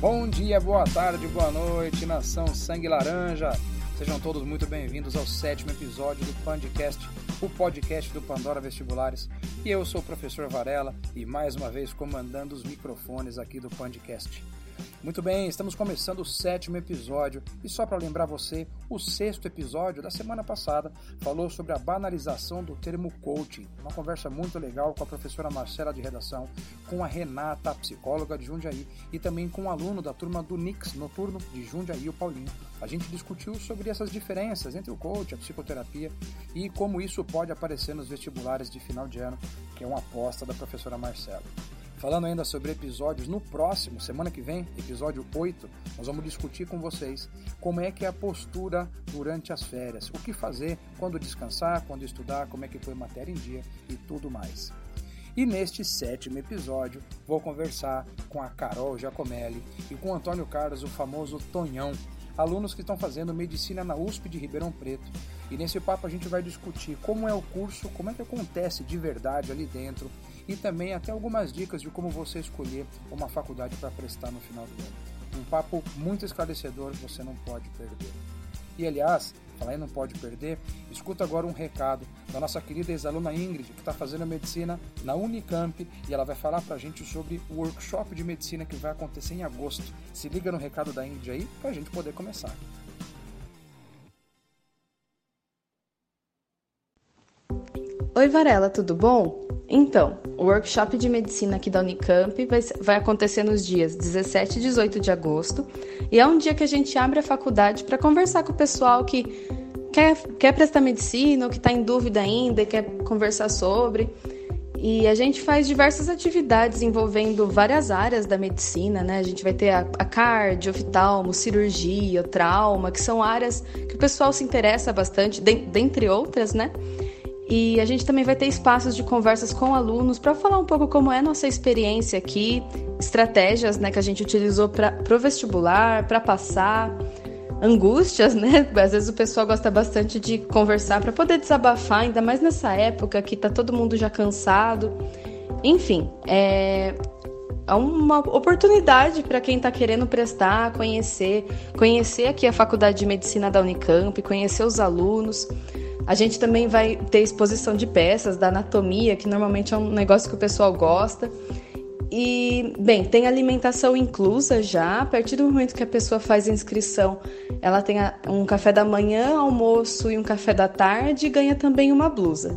Bom dia, boa tarde, boa noite, nação Sangue Laranja. Sejam todos muito bem-vindos ao sétimo episódio do Pandcast, o podcast do Pandora Vestibulares. E eu sou o professor Varela e mais uma vez comandando os microfones aqui do Pandcast. Muito bem, estamos começando o sétimo episódio e só para lembrar você, o sexto episódio da semana passada falou sobre a banalização do termo coaching. Uma conversa muito legal com a professora Marcela de redação, com a Renata, a psicóloga de Jundiaí, e também com um aluno da turma do Nix Noturno de Jundiaí, o Paulinho. A gente discutiu sobre essas diferenças entre o coach, a psicoterapia e como isso pode aparecer nos vestibulares de final de ano, que é uma aposta da professora Marcela. Falando ainda sobre episódios, no próximo, semana que vem, episódio 8, nós vamos discutir com vocês como é que é a postura durante as férias, o que fazer, quando descansar, quando estudar, como é que foi matéria em dia e tudo mais. E neste sétimo episódio, vou conversar com a Carol Giacomelli e com o Antônio Carlos, o famoso Tonhão, alunos que estão fazendo medicina na USP de Ribeirão Preto. E nesse papo a gente vai discutir como é o curso, como é que acontece de verdade ali dentro e também até algumas dicas de como você escolher uma faculdade para prestar no final do ano. Um papo muito esclarecedor que você não pode perder. E aliás, falar em não pode perder, escuta agora um recado da nossa querida ex-aluna Ingrid, que está fazendo medicina na Unicamp e ela vai falar para a gente sobre o workshop de medicina que vai acontecer em agosto. Se liga no recado da Ingrid aí para a gente poder começar. Oi Varela, tudo bom? Então, o workshop de medicina aqui da Unicamp vai, vai, acontecer nos dias 17 e 18 de agosto e é um dia que a gente abre a faculdade para conversar com o pessoal que quer, quer prestar medicina ou que está em dúvida ainda e quer conversar sobre. E a gente faz diversas atividades envolvendo várias áreas da medicina, né? A gente vai ter a, a cardio, oftalmo, cirurgia, trauma, que são áreas que o pessoal se interessa bastante, dentre outras, né? E a gente também vai ter espaços de conversas com alunos para falar um pouco como é nossa experiência aqui, estratégias né, que a gente utilizou para o vestibular, para passar, angústias, né? Às vezes o pessoal gosta bastante de conversar para poder desabafar, ainda mais nessa época que tá todo mundo já cansado. Enfim, é, é uma oportunidade para quem está querendo prestar, conhecer, conhecer aqui a Faculdade de Medicina da Unicamp, conhecer os alunos. A gente também vai ter exposição de peças da anatomia, que normalmente é um negócio que o pessoal gosta. E, bem, tem alimentação inclusa já. A partir do momento que a pessoa faz a inscrição, ela tem um café da manhã, almoço e um café da tarde e ganha também uma blusa.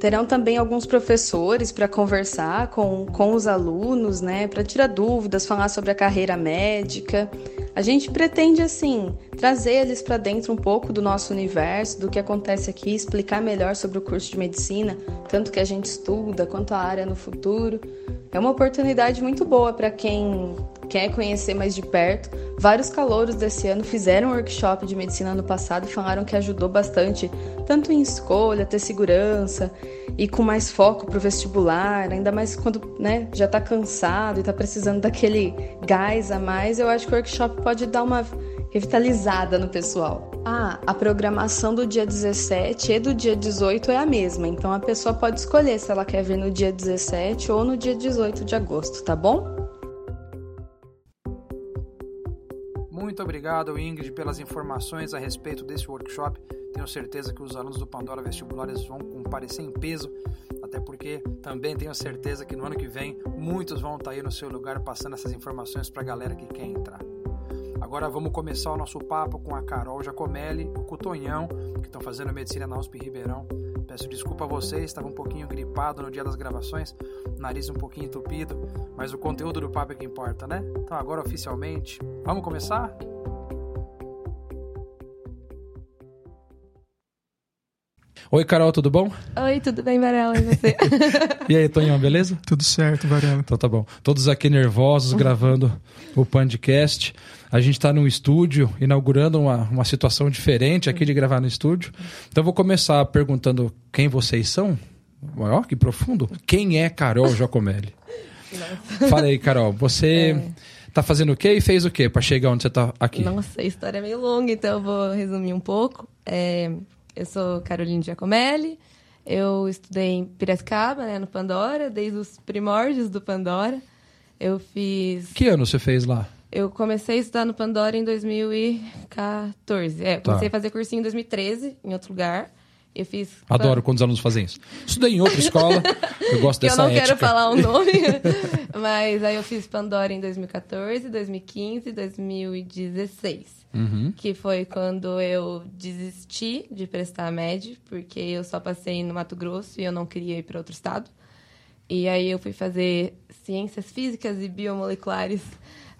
Terão também alguns professores para conversar com, com os alunos, né, para tirar dúvidas, falar sobre a carreira médica. A gente pretende, assim, trazer eles para dentro um pouco do nosso universo, do que acontece aqui, explicar melhor sobre o curso de medicina, tanto que a gente estuda quanto a área no futuro. É uma oportunidade muito boa para quem quer conhecer mais de perto. Vários calouros desse ano fizeram um workshop de medicina no passado e falaram que ajudou bastante, tanto em escolha, ter segurança e com mais foco para o vestibular, ainda mais quando né, já está cansado e está precisando daquele gás a mais. Eu acho que o workshop pode dar uma revitalizada no pessoal. Ah, a programação do dia 17 e do dia 18 é a mesma, então a pessoa pode escolher se ela quer vir no dia 17 ou no dia 18 de agosto, tá bom? Muito obrigado, Ingrid, pelas informações a respeito desse workshop. Tenho certeza que os alunos do Pandora Vestibulares vão comparecer em peso, até porque também tenho certeza que no ano que vem muitos vão estar aí no seu lugar passando essas informações para a galera que quer entrar. Agora vamos começar o nosso papo com a Carol Jacomelli, o Cutonhão, que estão fazendo medicina na USP Ribeirão. Peço desculpa a vocês, estava um pouquinho gripado no dia das gravações, nariz um pouquinho entupido, mas o conteúdo do papo é que importa, né? Então agora oficialmente, vamos começar? Oi, Carol, tudo bom? Oi, tudo bem, Varela? E você? e aí, Tonhão, beleza? Tudo certo, Varela. Então tá bom. Todos aqui nervosos, gravando o podcast. A gente está no estúdio, inaugurando uma, uma situação diferente aqui de gravar no estúdio. Então vou começar perguntando quem vocês são. Ó, que profundo. Quem é Carol Giacomelli? Fala aí, Carol. Você é. tá fazendo o quê e fez o quê para chegar onde você tá aqui? Nossa, a história é meio longa, então eu vou resumir um pouco. É, eu sou Caroline Giacomelli. Eu estudei em Piracicaba, né, no Pandora, desde os primórdios do Pandora. Eu fiz. Que ano você fez lá? Eu comecei a estudar no Pandora em 2014. É, comecei tá. a fazer cursinho em 2013, em outro lugar. Eu fiz. Adoro quando os alunos fazem isso. Estudei em outra escola, eu gosto dessa Eu não ética. quero falar o nome, mas aí eu fiz Pandora em 2014, 2015 e 2016. Uhum. Que foi quando eu desisti de prestar a MED, porque eu só passei no Mato Grosso e eu não queria ir para outro estado. E aí eu fui fazer Ciências Físicas e Biomoleculares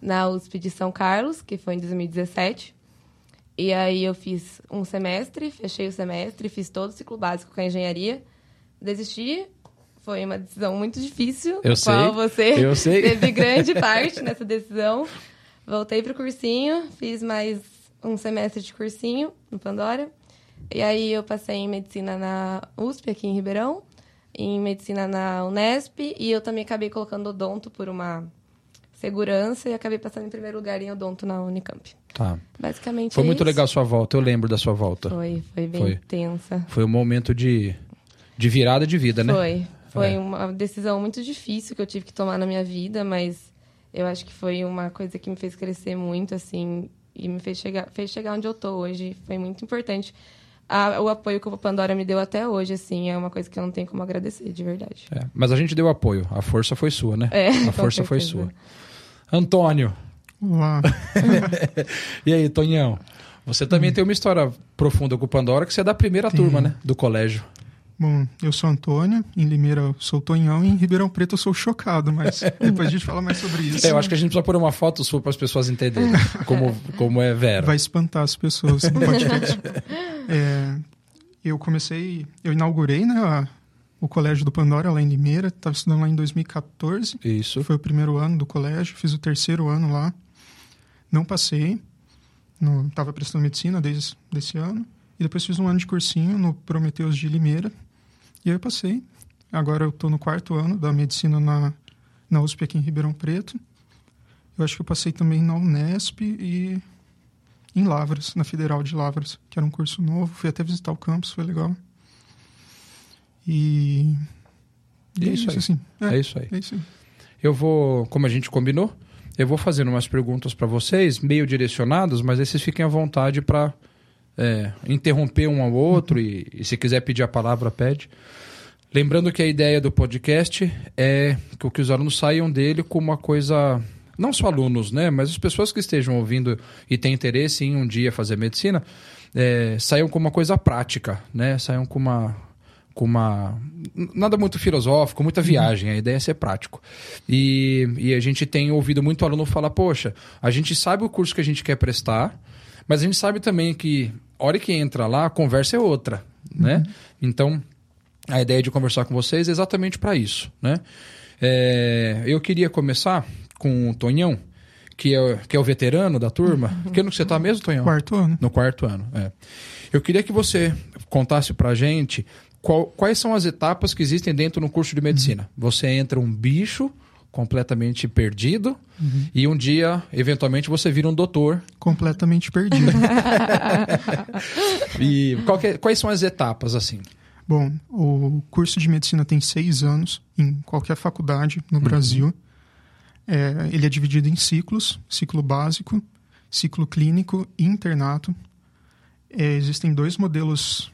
na USP de São Carlos, que foi em 2017. E aí eu fiz um semestre, fechei o semestre, fiz todo o ciclo básico com a engenharia. Desisti, foi uma decisão muito difícil, eu sei, qual você eu sei. teve grande parte nessa decisão. Voltei para o cursinho, fiz mais um semestre de cursinho no Pandora. E aí eu passei em medicina na USP, aqui em Ribeirão, em medicina na Unesp, e eu também acabei colocando odonto por uma segurança e acabei passando em primeiro lugar em odonto na Unicamp. Tá. Basicamente Foi é muito isso. legal a sua volta, eu lembro da sua volta. Foi, foi bem foi. tensa. Foi um momento de, de virada de vida, né? Foi. Foi é. uma decisão muito difícil que eu tive que tomar na minha vida, mas eu acho que foi uma coisa que me fez crescer muito, assim, e me fez chegar, fez chegar onde eu tô hoje. Foi muito importante a, o apoio que o Pandora me deu até hoje, assim, é uma coisa que eu não tenho como agradecer, de verdade. É, mas a gente deu apoio, a força foi sua, né? É, a força foi sua. Antônio. Olá. e aí, Tonhão? Você também hum. tem uma história profunda com o Pandora, que você é da primeira tem. turma, né? Do colégio. Bom, eu sou Antônio, em Limeira eu sou Tonhão e em Ribeirão Preto eu sou Chocado, mas depois a gente fala mais sobre isso. É, eu acho que a gente precisa pôr uma foto sua para as pessoas entenderem como, como é Vera. Vai espantar as pessoas no podcast. é, eu comecei, eu inaugurei né, a, o colégio do Pandora lá em Limeira, estava estudando lá em 2014. Isso. Foi o primeiro ano do colégio, fiz o terceiro ano lá. Não passei, estava prestando medicina desde esse ano. E depois fiz um ano de cursinho no Prometeus de Limeira. E aí eu passei. Agora eu estou no quarto ano da medicina na, na USP aqui em Ribeirão Preto. Eu acho que eu passei também na Unesp e em Lavras, na Federal de Lavras, que era um curso novo. Fui até visitar o campus, foi legal. E, e é, isso, aí. Assim. É, é, isso aí. É isso aí. Eu vou, como a gente combinou, eu vou fazendo umas perguntas para vocês, meio direcionadas, mas aí vocês fiquem à vontade para é, interromper um ao outro uhum. e, e, se quiser pedir a palavra, pede. Lembrando que a ideia do podcast é que os alunos saiam dele com uma coisa não só alunos, né, mas as pessoas que estejam ouvindo e têm interesse em um dia fazer medicina, é, saiam com uma coisa prática, né, saiam com uma com uma nada muito filosófico, muita uhum. viagem. A ideia é ser prático. E, e a gente tem ouvido muito aluno falar: poxa, a gente sabe o curso que a gente quer prestar, mas a gente sabe também que hora que entra lá, a conversa é outra, né? uhum. Então, a ideia de conversar com vocês é exatamente para isso, né? É, eu queria começar com o Tonhão, que é, que é o veterano da turma. Uhum. Que ano que você está mesmo, Tonhão? Quarto ano. No quarto ano, é. Eu queria que você contasse para gente qual, quais são as etapas que existem dentro do curso de medicina. Uhum. Você entra um bicho completamente perdido uhum. e um dia, eventualmente, você vira um doutor. Completamente perdido. e é, quais são as etapas, assim? Bom, o curso de medicina tem seis anos em qualquer faculdade no uhum. Brasil. É, ele é dividido em ciclos, ciclo básico, ciclo clínico e internato. É, existem dois modelos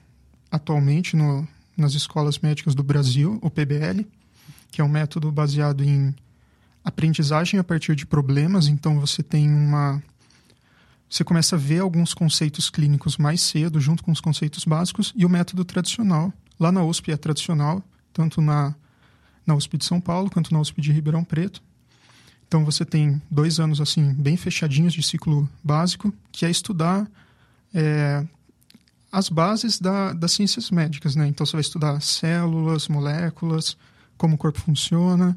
atualmente no, nas escolas médicas do Brasil, o PBL, que é um método baseado em aprendizagem a partir de problemas. Então você tem uma você começa a ver alguns conceitos clínicos mais cedo, junto com os conceitos básicos, e o método tradicional. Lá na USP é tradicional, tanto na, na USP de São Paulo quanto na USP de Ribeirão Preto. Então você tem dois anos assim bem fechadinhos de ciclo básico, que é estudar é, as bases da, das ciências médicas, né? Então você vai estudar células, moléculas, como o corpo funciona,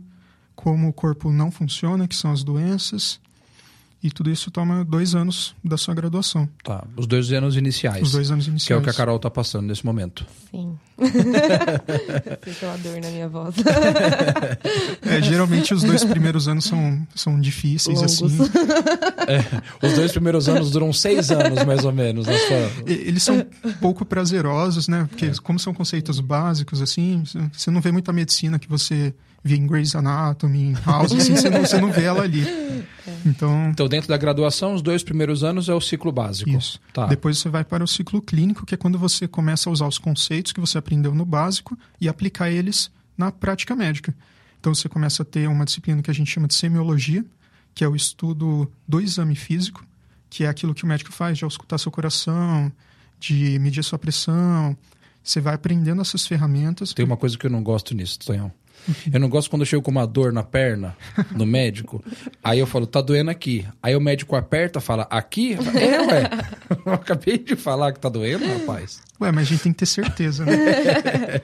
como o corpo não funciona, que são as doenças, e tudo isso toma dois anos da sua graduação. Tá, os dois anos iniciais. Os dois anos iniciais. Que é o que a Carol está passando nesse momento. Sim. Fica uma dor na minha voz. É, geralmente os dois primeiros anos são, são difíceis, Longos. assim. É, os dois primeiros anos duram seis anos, mais ou menos. Sua... E- Eles são pouco prazerosos, né? Porque como são conceitos básicos, assim, você não vê muita medicina que você vê em Grey's Anatomy, em House, assim, você não, você não vê ela ali. Então, Então, dentro da graduação, os dois primeiros anos é o ciclo básico. Isso. Tá. Depois você vai para o ciclo clínico, que é quando você começa a usar os conceitos que você aprendeu no básico e aplicar eles na prática médica. Então você começa a ter uma disciplina que a gente chama de semiologia, que é o estudo do exame físico, que é aquilo que o médico faz de auscultar seu coração, de medir sua pressão. Você vai aprendendo essas ferramentas. Tem uma coisa que eu não gosto nisso, Tonhão. Eu não gosto quando eu chego com uma dor na perna, no médico. Aí eu falo, tá doendo aqui. Aí o médico aperta, fala, aqui? É, ué. Eu acabei de falar que tá doendo, rapaz. Ué, mas a gente tem que ter certeza, né?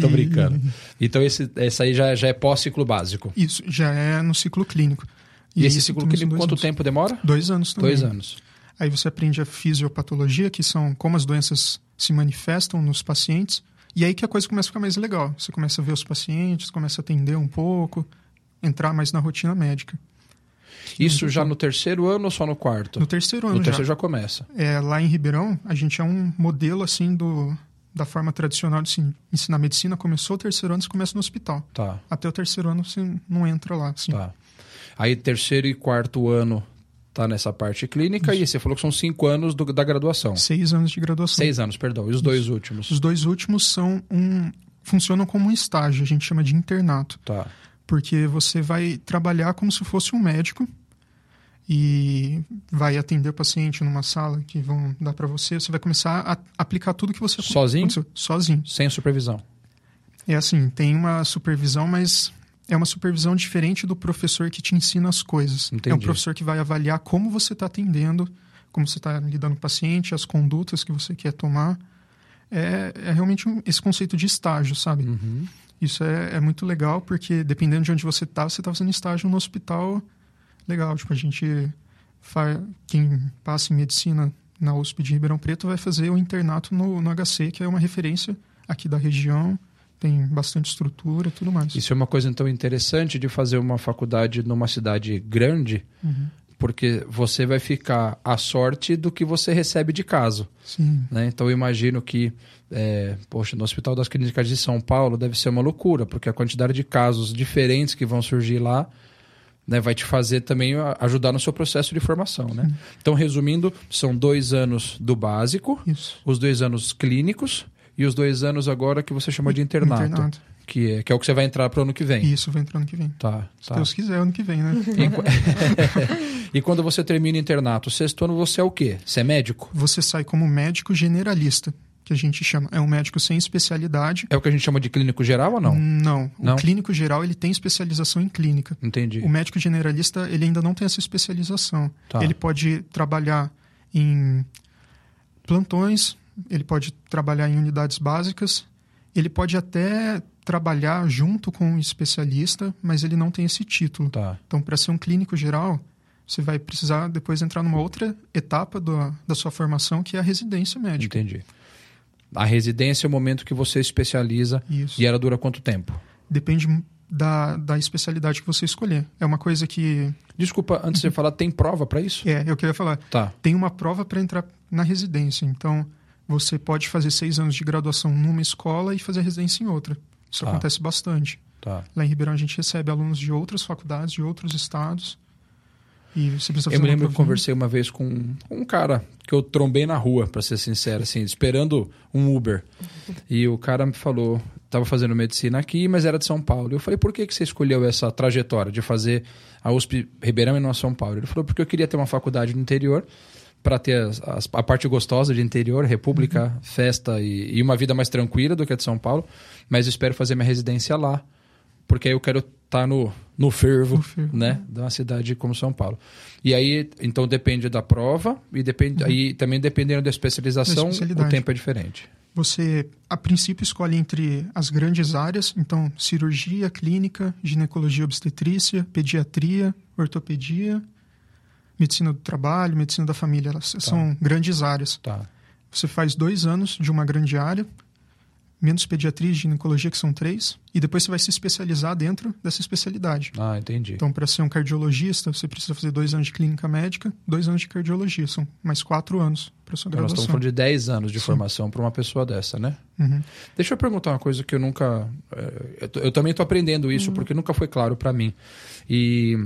Tô E- brincando. Então esse, esse aí já, já é pós-ciclo básico. Isso, já é no ciclo clínico. E, aí esse ciclo clínico, quanto anos. tempo demora? Dois anos também. Dois anos. Aí você aprende a fisiopatologia, que são como as doenças se manifestam nos pacientes. E aí que a coisa começa a ficar mais legal. Você começa a ver os pacientes, começa a atender um pouco, entrar mais na rotina médica. Isso já no terceiro ano ou só no quarto? No terceiro No ano terceiro já. já começa. É, lá em Ribeirão, a gente é um modelo assim do da forma tradicional de se ensinar medicina. Começou o terceiro ano, você começa no hospital. Tá, Até o terceiro ano você não entra lá. Assim. tá. Aí terceiro e quarto ano tá nessa parte clínica e você falou que são cinco anos do- da graduação. Seis anos de graduação. Seis anos, perdão. E os dois últimos? Os dois últimos são um funcionam como um estágio, a gente chama de internato. Tá. porque você vai trabalhar como se fosse um médico e vai atender o paciente numa sala que vão dar para você. Você vai começar a aplicar tudo que você Sozinho? aconteceu. sozinho. Sem supervisão. É assim, tem uma supervisão, mas é uma supervisão diferente do professor que te ensina as coisas. É um Entendi. professor que vai avaliar como você está atendendo, como você está lidando com o paciente, as condutas que você quer tomar. É, é realmente um- esse conceito de estágio, sabe? Uhum. Isso é, é muito legal, porque dependendo de onde você está, você está fazendo estágio no hospital legal. Tipo, a gente. Fa... Quem passa em medicina na USP de Ribeirão Preto vai fazer o internato no, no HC, que é uma referência aqui da região. Tem bastante estrutura e tudo mais. Isso é uma coisa então interessante de fazer uma faculdade numa cidade grande, Uhum. porque você vai ficar à sorte do que você recebe de caso. Né? Então eu imagino que, é, poxa, no Hospital das Clínicas de São Paulo deve ser uma loucura, porque a quantidade de casos diferentes que vão surgir lá né, vai te fazer também ajudar no seu processo de formação. Né? Então, resumindo, são dois anos do básico, Isso. os dois anos clínicos e os dois anos agora que você chama de internato, Internato. Que, é, que é o que você vai entrar para o ano que vem. Isso vai entrar ano que vem. Tá, Se tá. Deus quiser, ano que vem, né? E, e quando você termina o internato, sexto ano você é o quê? Você é médico? Você sai como médico generalista, que a gente chama. É um médico sem especialidade. É o que a gente chama de clínico geral ou não? Não. Não? O clínico geral ele tem especialização em clínica. Entendi. O médico generalista ele ainda não tem essa especialização. Tá. Ele pode trabalhar em plantões, ele pode trabalhar em unidades básicas, ele pode até trabalhar junto com um especialista, mas ele não tem esse título. Tá. Então, para ser um clínico geral, você vai precisar depois entrar numa outra etapa do, da sua formação, que é a residência médica. Entendi. A residência é o momento que você especializa Isso. e ela dura quanto tempo? Depende da, da especialidade que você escolher. É uma coisa que. Desculpa, antes de você falar, tem prova para isso? É, eu queria falar. Tá. tem uma prova para entrar na residência. Então, você pode fazer seis anos de graduação numa escola e fazer residência em outra. Isso Tá. acontece bastante. Tá. Lá em Ribeirão, a gente recebe alunos de outras faculdades, de outros estados. E você precisa Eu me lembro que conversei uma vez com um cara que eu trombei na rua, pra ser sincero, assim, esperando um Uber. E o cara me falou, tava fazendo medicina aqui, mas era de São Paulo. Eu falei, por que, que você escolheu essa trajetória de fazer a USP Ribeirão e não São Paulo? Ele falou, porque eu queria ter uma faculdade no interior para ter as- as- a parte gostosa de interior, república, festa e, e uma vida mais tranquila do que a de São Paulo, mas espero fazer minha residência lá, porque aí eu quero estar no, no fervo, No fervo. né, de uma cidade como São Paulo. E aí, então depende da prova e depende, aí também dependendo da especialização, Da o tempo é diferente. Você, a princípio, escolhe entre as grandes áreas, então cirurgia, clínica, ginecologia, obstetrícia, pediatria, ortopedia, medicina do trabalho, medicina da família. Elas são grandes áreas. Tá. Você faz dois anos de uma grande área, menos pediatria e ginecologia, que são três, e depois você vai se especializar dentro dessa especialidade. Ah, entendi. Então, para ser um cardiologista, você precisa fazer dois anos de clínica médica, dois anos de cardiologia. São mais quatro anos para sua Então, nós estamos graduação. falando de 10 anos de Sim. formação para uma pessoa dessa, né? Uhum. Deixa eu perguntar uma coisa que eu nunca. eh, Eu, eu também estou aprendendo isso porque nunca foi claro para mim. E.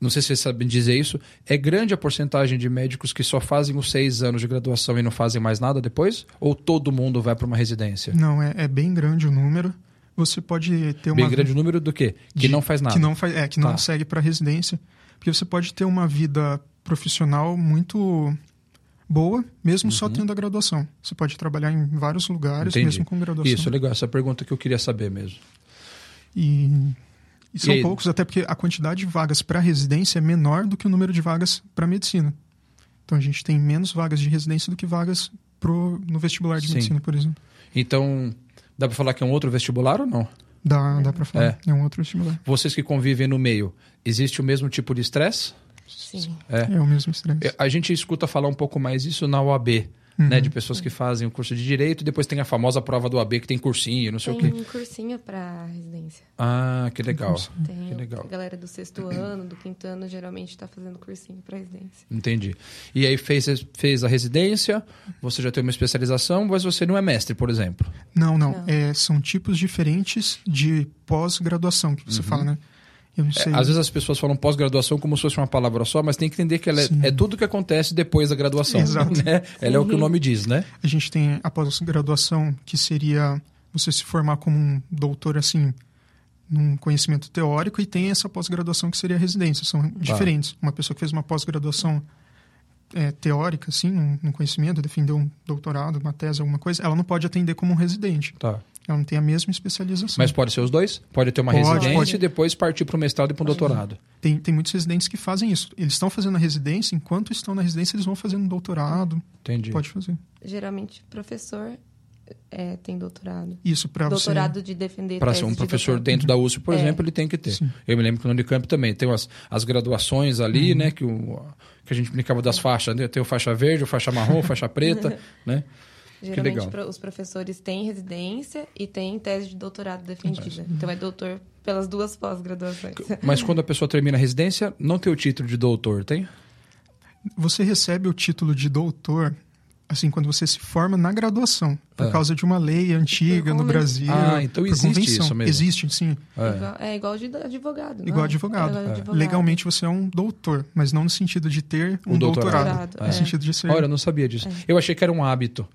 Não sei se vocês sabem dizer isso. É grande a porcentagem de médicos que só fazem os seis anos de graduação e não fazem mais nada depois? Ou todo mundo vai para uma residência? Não, é, é bem grande o número. Você pode ter uma Bem grande o número do quê? Que de- não faz nada. Que não faz, é, que não Tá. segue para residência, porque você pode ter uma vida profissional muito boa, mesmo só tendo a graduação. Você pode trabalhar em vários lugares, Uhum. Entendi. mesmo com graduação. Isso, é legal. Essa pergunta que eu queria saber mesmo. E, e são E aí? poucos, até porque a quantidade de vagas para residência é menor do que o número de vagas para medicina. Então a gente tem menos vagas de residência do que vagas pro, no vestibular de Sim. medicina, por exemplo. Então, dá para falar que é um outro vestibular ou não? Dá, dá para falar. É. um outro vestibular. Vocês que convivem no meio, existe o mesmo tipo de estresse? Sim. É. É o mesmo estresse. É, A gente escuta falar um pouco mais isso na UAB, Uhum. né? De pessoas que fazem o curso de Direito e depois tem a famosa prova do AB que tem cursinho, não sei o Tem quê. um cursinho pra residência. Ah, que legal. Tem Que o- legal. a galera do sexto ano, do quinto ano, geralmente tá fazendo cursinho pra residência. Entendi. E aí fez, fez a residência, você já tem uma especialização, mas você não é mestre, por exemplo. Não, não. Não. É, são tipos diferentes de pós-graduação que você fala, né? Eu não. É, sei. às vezes as pessoas falam pós-graduação como se fosse uma palavra só, mas tem que entender que ela é, é tudo que acontece depois da graduação. Exato. Né? Ela é o que o nome diz, né? A gente tem a pós-graduação, que seria você se formar como um doutor, assim, num conhecimento teórico, e tem essa pós-graduação que seria a residência. São Tá. diferentes. Uma pessoa que fez uma pós-graduação é, teórica, assim, num, num conhecimento, defendeu um doutorado, uma tese, alguma coisa, ela não pode atender como um residente. Tá. Ela não tem a mesma especialização. Mas pode ser os dois? Pode ter uma Pode, residência pode. e depois partir para o mestrado e para o doutorado. Tem, tem muitos residentes que fazem isso. Eles estão fazendo a residência, enquanto estão na residência, eles vão fazendo um doutorado. Entendi. Pode fazer. Geralmente, professor é, tem doutorado. Isso para você. doutorado de defender Para ser um de professor doutorado. dentro da USP, por É. exemplo, ele tem que ter. Sim. Eu me lembro que no Unicamp também tem as, as graduações ali, né? Que, o, que a gente brincava das faixas, né? Tem o faixa verde, o faixa marrom, faixa preta, né? Geralmente, pro- os professores têm residência e têm tese de doutorado defendida. Então, é doutor pelas duas pós-graduações. Mas quando a pessoa termina a residência, não tem o título de doutor, tem? Você recebe o título de doutor assim quando você se forma na graduação, por É. causa de uma lei antiga no Brasil. Ah, então por existe convenção. isso mesmo. Existe, sim. É. Igual, é igual de advogado. não Igual é? advogado. É É. advogado. Legalmente você é um doutor, mas não no sentido de ter um, Um doutorado. doutorado. No é. sentido de ser. Olha, eu não sabia disso. Eu achei que era um hábito.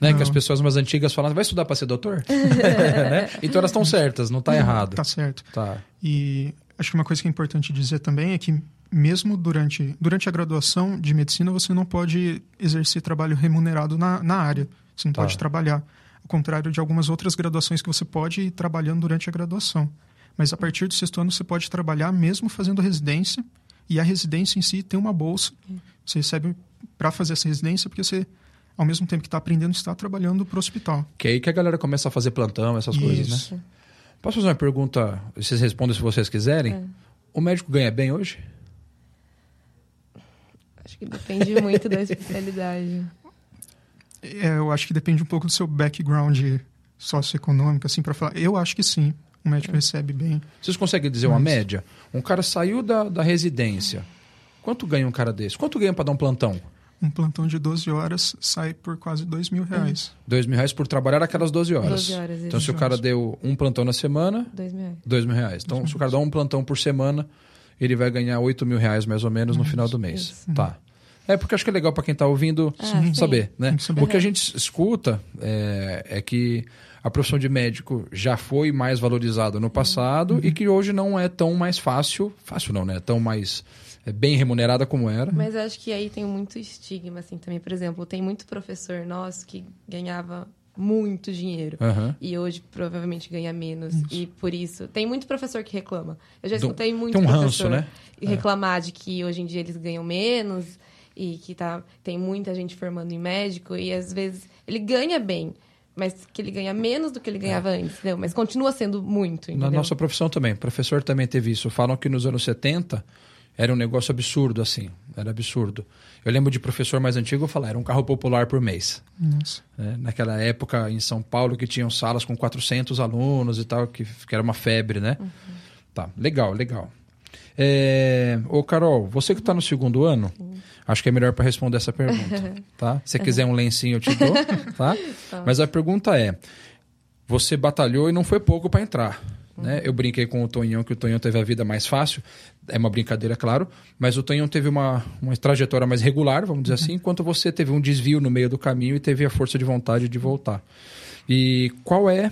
Né? Não. Que as pessoas mais antigas falavam, vai estudar para ser doutor? Né? Então elas estão certas, não está errado. Tá certo. Tá. E acho que uma coisa que é importante dizer também é que mesmo durante, durante a graduação de medicina você não pode exercer trabalho remunerado na, na área. Você não Tá. pode trabalhar. Ao contrário de algumas outras graduações que você pode ir trabalhando durante a graduação. Mas a partir do sexto ano você pode trabalhar mesmo fazendo residência. E a residência em si tem uma bolsa. Você recebe para fazer essa residência porque você, ao mesmo tempo que está aprendendo, está trabalhando para o hospital. Que é aí que a galera começa a fazer plantão, essas coisas, né? Isso. Posso fazer uma pergunta? Vocês respondem se vocês quiserem. É. O médico ganha bem hoje? Acho que depende muito da especialidade. É, eu acho que depende um pouco do seu background socioeconômico, assim, para falar. Eu acho que sim. O médico recebe bem. Vocês conseguem dizer uma Mas- média? Um cara saiu da, da residência. Quanto ganha um cara desse? Quanto ganha para dar um plantão? Um plantão de 12 horas sai por quase 2 mil reais. Dois mil reais por trabalhar aquelas 12 horas. 12 horas, então, se o cara deu um plantão na semana, Dois mil reais. dois mil reais. Então, se o cara dá um plantão por semana, ele vai ganhar 8 mil reais mais ou menos no final do mês. Tá. É porque acho que é legal para quem está ouvindo sim. saber, né? Tem que saber. O que a gente escuta é, é que a profissão de médico já foi mais valorizada no passado e que hoje não é tão mais fácil, fácil não, né? Tão mais é, bem remunerada como era. Mas eu acho que aí tem muito estigma, assim, também. Por exemplo, tem muito professor nosso que ganhava muito dinheiro. Aham. E hoje provavelmente ganha menos. E por isso. Tem muito professor que reclama. Eu já escutei muito tem um professor ranço, né? reclamar de que hoje em dia eles ganham menos e que tá, tem muita gente formando em médico e às vezes ele ganha bem. Mas que ele ganha menos do que ele ganhava antes, entendeu? Mas continua sendo muito, Na entendeu? nossa profissão também. O professor também teve isso. Falam que nos anos 70 era um negócio absurdo, assim. Era absurdo. Eu lembro de professor mais antigo falar, era um carro popular por mês. Nossa. né? Naquela época em São Paulo que tinham salas com 400 alunos e tal, que, que era uma febre, né? Tá, legal, legal. É... Ô, Carol, você que está no segundo ano, acho que é melhor para responder essa pergunta, tá? Se quiser um lencinho, eu te dou, tá? Mas a pergunta é, você batalhou e não foi pouco para entrar, né? Eu brinquei com o Tonhão que o Tonhão teve a vida mais fácil, é uma brincadeira, claro, mas o Tonhão teve uma, uma trajetória mais regular, vamos dizer assim, enquanto você teve um desvio no meio do caminho e teve a força de vontade de voltar. E qual é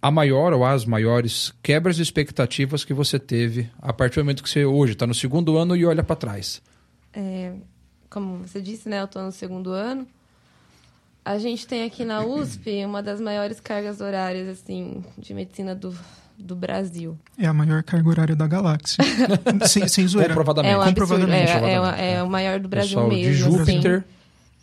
a maior ou as maiores quebras de expectativas que você teve a partir do momento que você hoje está no segundo ano e olha para trás? É, como você disse, né? Eu estou no segundo ano. A gente tem aqui na USP uma das maiores cargas horárias, assim, de medicina do, do Brasil. É a maior carga horária da galáxia. sem, sem zoeira. Comprovadamente. É um. É, Comprovadamente. é, uma- é o maior do Brasil Pessoal mesmo. de assim. Júpiter,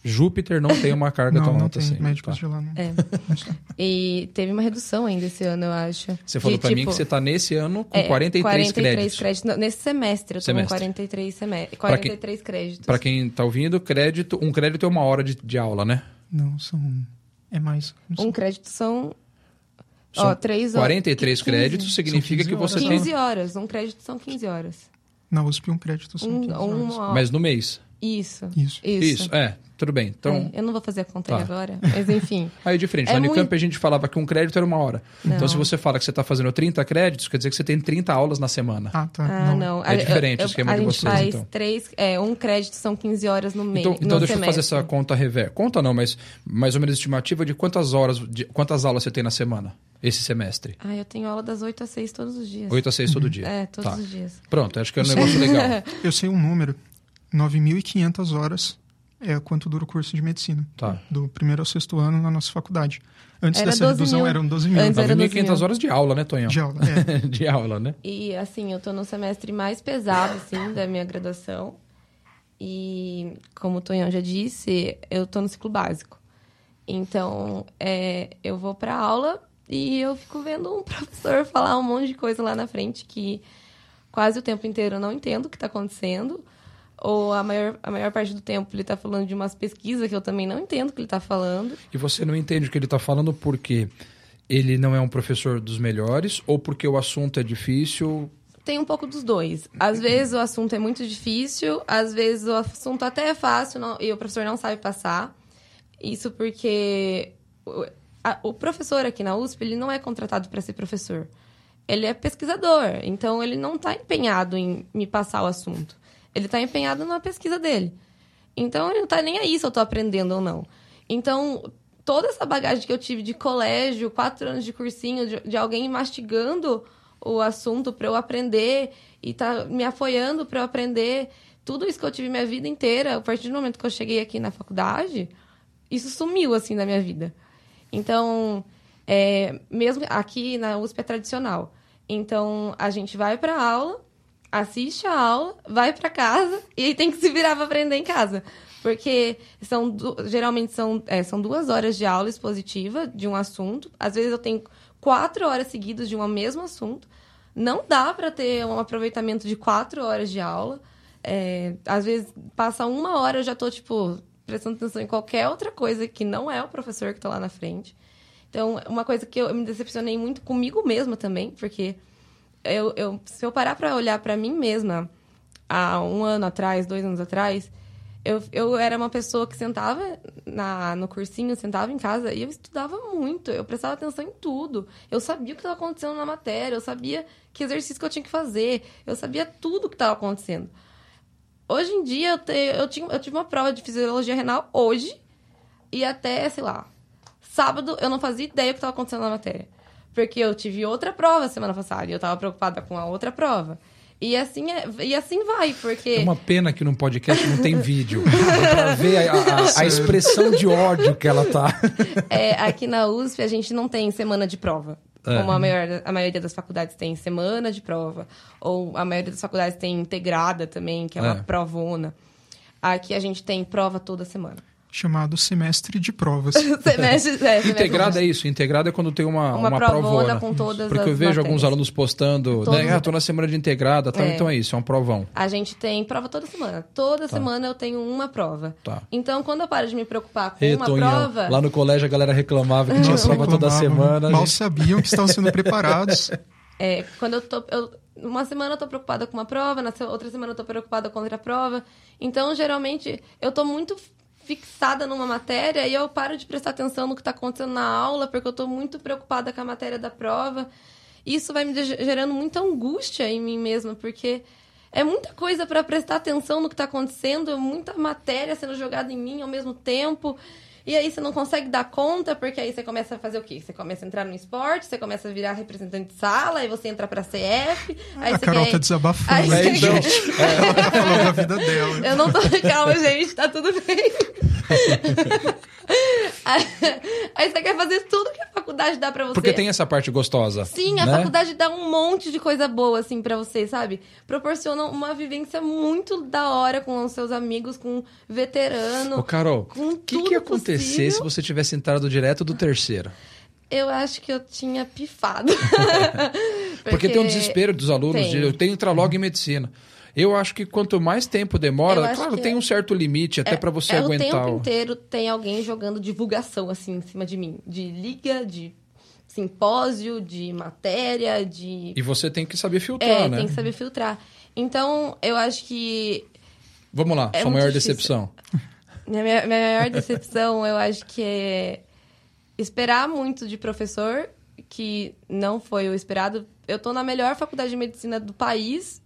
Júpiter não tem uma carga Não, tão não alta tem assim. médicos tá? de lá. Não. É. E teve uma redução ainda esse ano, eu acho. Você falou para mim tipo, que você está nesse ano com é, 43, créditos. Não, nesse semestre, eu tô Semestre. com 43, semestre, Pra quem- 43 créditos. Para quem está ouvindo, crédito, um crédito é uma hora de, de aula, né? Não, são. É mais. Um crédito são... São ó, 3 horas. 43 15. créditos significa 15 que você horas. tem. 15 horas. Um crédito são 15 horas. Na USP, um crédito são Um, 15 horas. uma... Mas no mês. Isso. Isso. Isso. Isso, é, tudo bem. Então, É, eu não vou fazer a conta aí Tá. agora, mas enfim. aí de frente. É Na Unicamp muito- a gente falava que um crédito era uma hora. Então, Não. se você fala que você está fazendo 30 créditos, quer dizer que você tem 30 aulas na semana. Ah, tá. Ah, não. É A- diferente eu- o esquema a de gente vocês, faz então. três... É, um crédito são 15 horas no mês, Então, então no deixa eu fazer semestre. essa conta rever. Conta não, mas mais ou menos estimativa de quantas horas, de, quantas aulas você tem na semana, esse semestre? Ah, eu tenho aula das 8 às 6 todos os dias. 8 a 6 todo dia. É, todos Tá. os dias. Pronto, acho que é um negócio legal. Eu sei um número. 9.500 horas é quanto dura o curso de medicina. Tá. Do primeiro ao sexto ano na nossa faculdade. Antes Era dessa 12 redução mil. eram 12 mil Antes era 12 9.500 mil. horas de aula, né, Tonhão? de aula. É. de aula, né? E assim, eu tô no semestre mais pesado, assim, da minha graduação. E, como o Tonhão já disse, eu tô no ciclo básico. Então, é, eu vou pra aula e eu fico vendo um professor falar um monte de coisa lá na frente que quase o tempo inteiro eu não entendo o que tá acontecendo. Ou a maior, a maior parte do tempo ele tá falando de umas pesquisas que eu também não entendo o que ele tá falando. E você não entende o que ele está falando porque ele não é um professor dos melhores ou porque o assunto é difícil? Tem um pouco dos dois. Às vezes o assunto é muito difícil, às vezes o assunto até é fácil não- e o professor não sabe passar. Isso porque o, a- o professor aqui na USP ele não é contratado para ser professor. Ele é pesquisador, então ele não está empenhado em me passar o assunto. Ele está empenhado na pesquisa dele. Então ele não está nem aí se eu estou aprendendo ou não. Então toda essa bagagem que eu tive de colégio, quatro anos de cursinho, de, de alguém mastigando o assunto para eu aprender e tá me apoiando para eu aprender, tudo isso que eu tive minha vida inteira, a partir do momento que eu cheguei aqui na faculdade, isso sumiu assim da minha vida. Então, é, mesmo aqui na USP é tradicional. Então, a gente vai para aula, assiste a aula, vai para casa e aí tem que se virar para aprender em casa. Porque são geralmente são, é, são duas horas de aula expositiva de um assunto. Às vezes eu tenho quatro horas seguidas de um mesmo assunto. Não dá para ter um aproveitamento de quatro horas de aula. É, às vezes passa uma hora eu já tô, tipo, prestando atenção em qualquer outra coisa que não é o professor que está lá na frente. Então, uma coisa que eu, eu me decepcionei muito comigo mesma também, porque eu, eu, se eu parar para olhar para mim mesma há um ano atrás, dois anos atrás, Eu, eu era uma pessoa que sentava na, no cursinho, sentava em casa e eu estudava muito. Eu prestava atenção em tudo. Eu sabia o que estava acontecendo na matéria, eu sabia que exercício que eu tinha que fazer, eu sabia tudo o que estava acontecendo. Hoje em dia, eu, te, eu, tinha, eu tive uma prova de fisiologia renal hoje e até, sei lá, sábado eu não fazia ideia do que estava acontecendo na matéria. Porque eu tive outra prova semana passada e eu estava preocupada com a outra prova. E assim, é, e assim vai, porque. É uma pena que no podcast não tem vídeo. pra ver a, a, a, expressão de ódio que ela tá. É, aqui na USP a gente não tem semana de prova. É. Como a, maior, a maioria das faculdades tem semana de prova. Ou a maioria das faculdades tem integrada também, que é uma é. provona. Aqui a gente tem prova toda semana chamado semestre de provas. semestre, é, integrado é isso. Integrado é quando tem uma, uma, uma provona. com todas Porque eu vejo matérias. alguns alunos postando, né? Ah, tô na semana de integrada, tá? É. então é isso, é um provão. A gente tem prova toda semana. Toda tá. semana eu tenho uma prova. Tá. Então, quando eu paro de me preocupar com uma prova... Lá no colégio a galera reclamava que tinha prova toda semana. Mal gente... sabiam que estavam sendo preparados. É, quando eu tô... Eu, uma semana eu tô preocupada com uma prova, na outra semana eu tô preocupada com outra prova. Então, geralmente, eu tô muito fixada numa matéria e eu paro de prestar atenção no que está acontecendo na aula, porque eu estou muito preocupada com a matéria da prova. Isso vai me gerando muita angústia em mim mesma, porque é muita coisa para prestar atenção no que está acontecendo, muita matéria sendo jogada em mim ao mesmo tempo. E aí você não consegue dar conta, porque aí você começa a fazer o quê? Você começa a entrar no esporte, você começa a virar representante de sala, aí você entra pra CF. Aí a você Carol quer... tá desabafando. Aí é, então, quer... é, ela tá falando da vida dela. Eu não tô. Calma, gente, tá tudo bem. aí você quer fazer tudo que a faculdade dá pra você. Porque tem essa parte gostosa. Sim, a né? faculdade dá um monte de coisa boa, assim, pra você, sabe? Proporciona uma vivência muito da hora com os seus amigos, com veterano. Ô, Carol, o que, que ia acontecer se você tivesse entrado direto do terceiro? Eu acho que eu tinha pifado. Porque, Porque tem um desespero dos alunos tem. de eu tenho que entrar logo em medicina. Eu acho que quanto mais tempo demora, claro, tem é. um certo limite até é, para você é aguentar. O tempo inteiro tem alguém jogando divulgação assim em cima de mim, de liga, de simpósio, de matéria, de E você tem que saber filtrar, é, né? tem que saber filtrar. Então, eu acho que Vamos lá, é sua maior difícil. decepção. Minha, minha maior decepção, eu acho que é esperar muito de professor, que não foi o esperado. Eu tô na melhor faculdade de medicina do país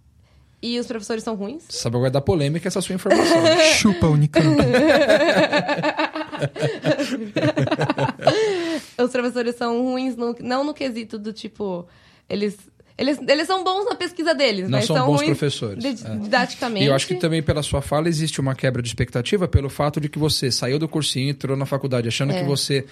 e os professores são ruins? Sabe agora da polêmica essa sua informação. Chupa, Unicamp. os professores são ruins, no, não no quesito do tipo... Eles eles, eles são bons na pesquisa deles, Não mas são, são bons professores. É. Didaticamente. E eu acho que também pela sua fala existe uma quebra de expectativa pelo fato de que você saiu do cursinho, entrou na faculdade achando é. que você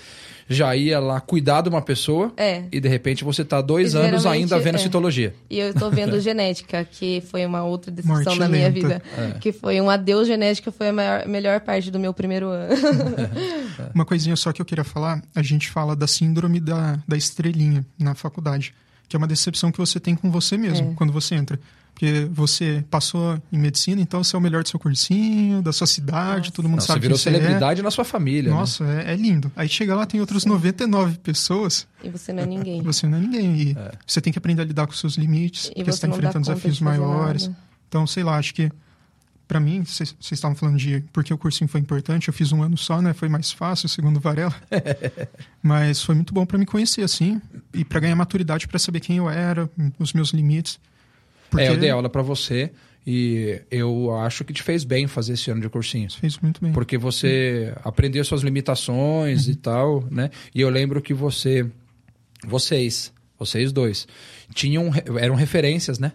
já ia lá cuidar de uma pessoa é. e de repente você está dois anos ainda vendo é. citologia. E eu estou vendo genética, que foi uma outra decisão Morte da minha vida. É. Que foi um adeus genética, foi a maior, melhor parte do meu primeiro ano. uma coisinha só que eu queria falar, a gente fala da síndrome da, da estrelinha na faculdade que é uma decepção que você tem com você mesmo é. quando você entra. Porque você passou em medicina, então você é o melhor do seu cursinho, da sua cidade, Nossa. todo mundo Não, sabe você virou que você celebridade é. na sua família. Né? Nossa, né? é, é, lindo. Aí chega lá, tem outras Sim. 99 pessoas. E você não é ninguém. Você não é ninguém. E é. você tem que aprender a lidar com os seus limites, e porque você está enfrentando desafios de maiores. Nada. Então, sei lá, acho que para mim, vocês estavam falando de porque o cursinho foi importante, eu fiz um ano só, né? Foi mais fácil, segundo Varela. Mas foi muito bom para me conhecer, assim, e para ganhar maturidade para saber quem eu era, os meus limites. Porque... É, eu dei aula para você e eu acho que te fez bem fazer esse ano de cursinho. Fez muito bem. Porque você uhum. aprendeu suas limitações uhum. e tal, né? E eu lembro que você, vocês, vocês dois, tinham, eram referências, né?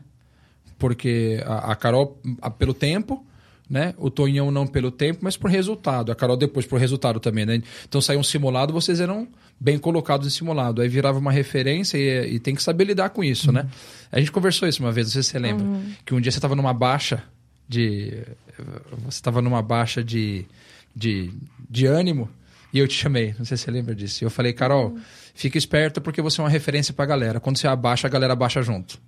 Porque a, a Carol, a, pelo tempo, né? O Tonhão não pelo tempo, mas por resultado. A Carol depois por resultado também, né? Então saiu um simulado, vocês eram bem colocados em simulado. Aí virava uma referência e, e tem que saber lidar com isso, uhum. né? A gente conversou isso uma vez, não sei se você lembra. Uhum. Que um dia você estava numa baixa de... Você estava numa baixa de, de, de ânimo e eu te chamei. Não sei se você lembra disso. Eu falei, Carol, uhum. fica esperto porque você é uma referência pra galera. Quando você abaixa, a galera abaixa junto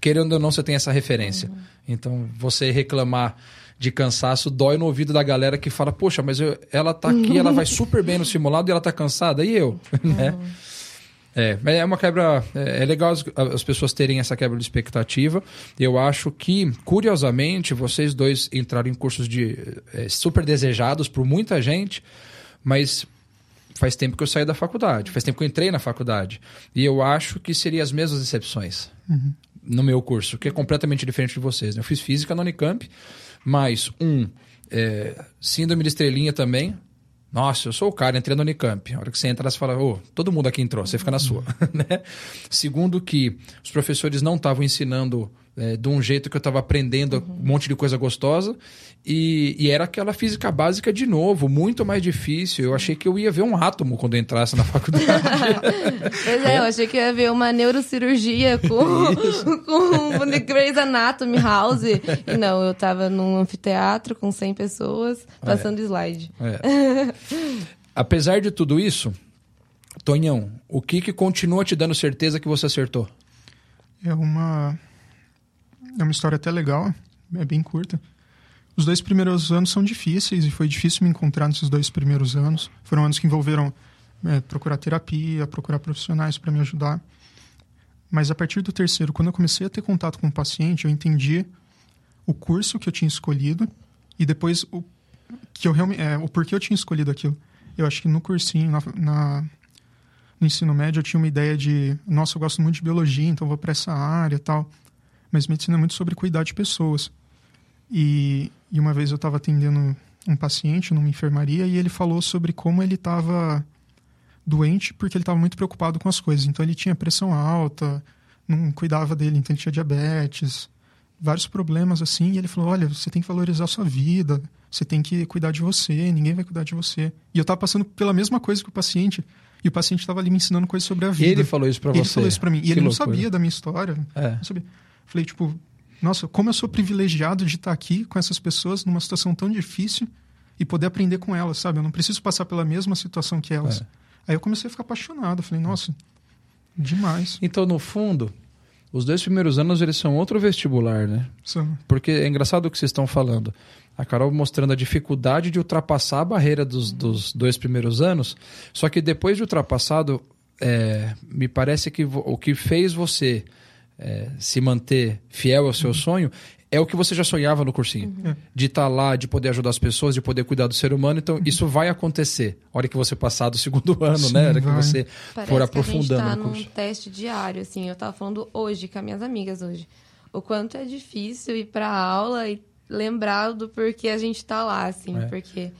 querendo ou não, você tem essa referência. Uhum. Então, você reclamar de cansaço dói no ouvido da galera que fala, poxa, mas eu, ela tá aqui, ela vai super bem no simulado e ela tá cansada, e eu? Uhum. Né? É, é uma quebra. É, é legal as, as, pessoas terem essa quebra de expectativa. Eu acho que, curiosamente, vocês dois entraram em cursos de é, super desejados por muita gente, mas faz tempo que eu saí da faculdade, faz tempo que eu entrei na faculdade. E eu acho que seria as mesmas exceções uhum. No meu curso, que é completamente diferente de vocês. Né? Eu fiz física na Unicamp, mas um, é, síndrome de estrelinha também, nossa, eu sou o cara, entrei no Unicamp. A hora que você entra, você fala, ô, oh, todo mundo aqui entrou, você fica na sua. né? Segundo que os professores não estavam ensinando é, de um jeito que eu estava aprendendo uhum. um monte de coisa gostosa. E, e, era aquela física básica de novo, muito mais difícil. Eu achei que eu ia ver um átomo quando eu entrasse na faculdade. pois é, eu achei que eu ia ver uma neurocirurgia com, com Grey's Anatomy House. E não, eu estava num anfiteatro com 100 pessoas passando é. slide. É. Apesar de tudo isso, Tonhão, o que, que continua te dando certeza que você acertou? É uma é uma história até legal, é bem curta. Os dois primeiros anos são difíceis e foi difícil me encontrar nesses dois primeiros anos. Foram anos que envolveram é, procurar terapia, procurar profissionais para me ajudar. Mas a partir do terceiro, quando eu comecei a ter contato com o paciente, eu entendi o curso que eu tinha escolhido e depois o que eu realmente, é, o porquê eu tinha escolhido aquilo. Eu acho que no cursinho, na, na, no ensino médio, eu tinha uma ideia de, nossa, eu gosto muito de biologia, então vou para essa área, tal mas medicina é muito sobre cuidar de pessoas. E, e uma vez eu estava atendendo um paciente numa enfermaria e ele falou sobre como ele estava doente porque ele estava muito preocupado com as coisas. Então ele tinha pressão alta, não cuidava dele, então ele tinha diabetes, vários problemas assim. E ele falou: Olha, você tem que valorizar a sua vida, você tem que cuidar de você, ninguém vai cuidar de você. E eu estava passando pela mesma coisa que o paciente. E o paciente estava ali me ensinando coisas sobre a vida. E ele falou isso para você? Ele falou isso para mim. E que ele loucura. não sabia da minha história. É. Não sabia. Falei, tipo, nossa, como eu sou privilegiado de estar aqui com essas pessoas numa situação tão difícil e poder aprender com elas, sabe? Eu não preciso passar pela mesma situação que elas. É. Aí eu comecei a ficar apaixonado. Falei, nossa, demais. Então, no fundo, os dois primeiros anos eles são outro vestibular, né? São. Porque é engraçado o que vocês estão falando. A Carol mostrando a dificuldade de ultrapassar a barreira dos, dos dois primeiros anos. Só que depois de ultrapassado, é, me parece que o que fez você é, se manter fiel ao seu uhum. sonho é o que você já sonhava no cursinho. Uhum. De estar tá lá, de poder ajudar as pessoas, de poder cuidar do ser humano. Então, uhum. isso vai acontecer. A hora que você passar do segundo ano, Sim, né? A hora que você Parece for aprofundando que a gente tá num teste diário, assim. Eu estava falando hoje com as minhas amigas hoje. O quanto é difícil ir para aula e lembrar do porquê a gente está lá, assim. É. Porque...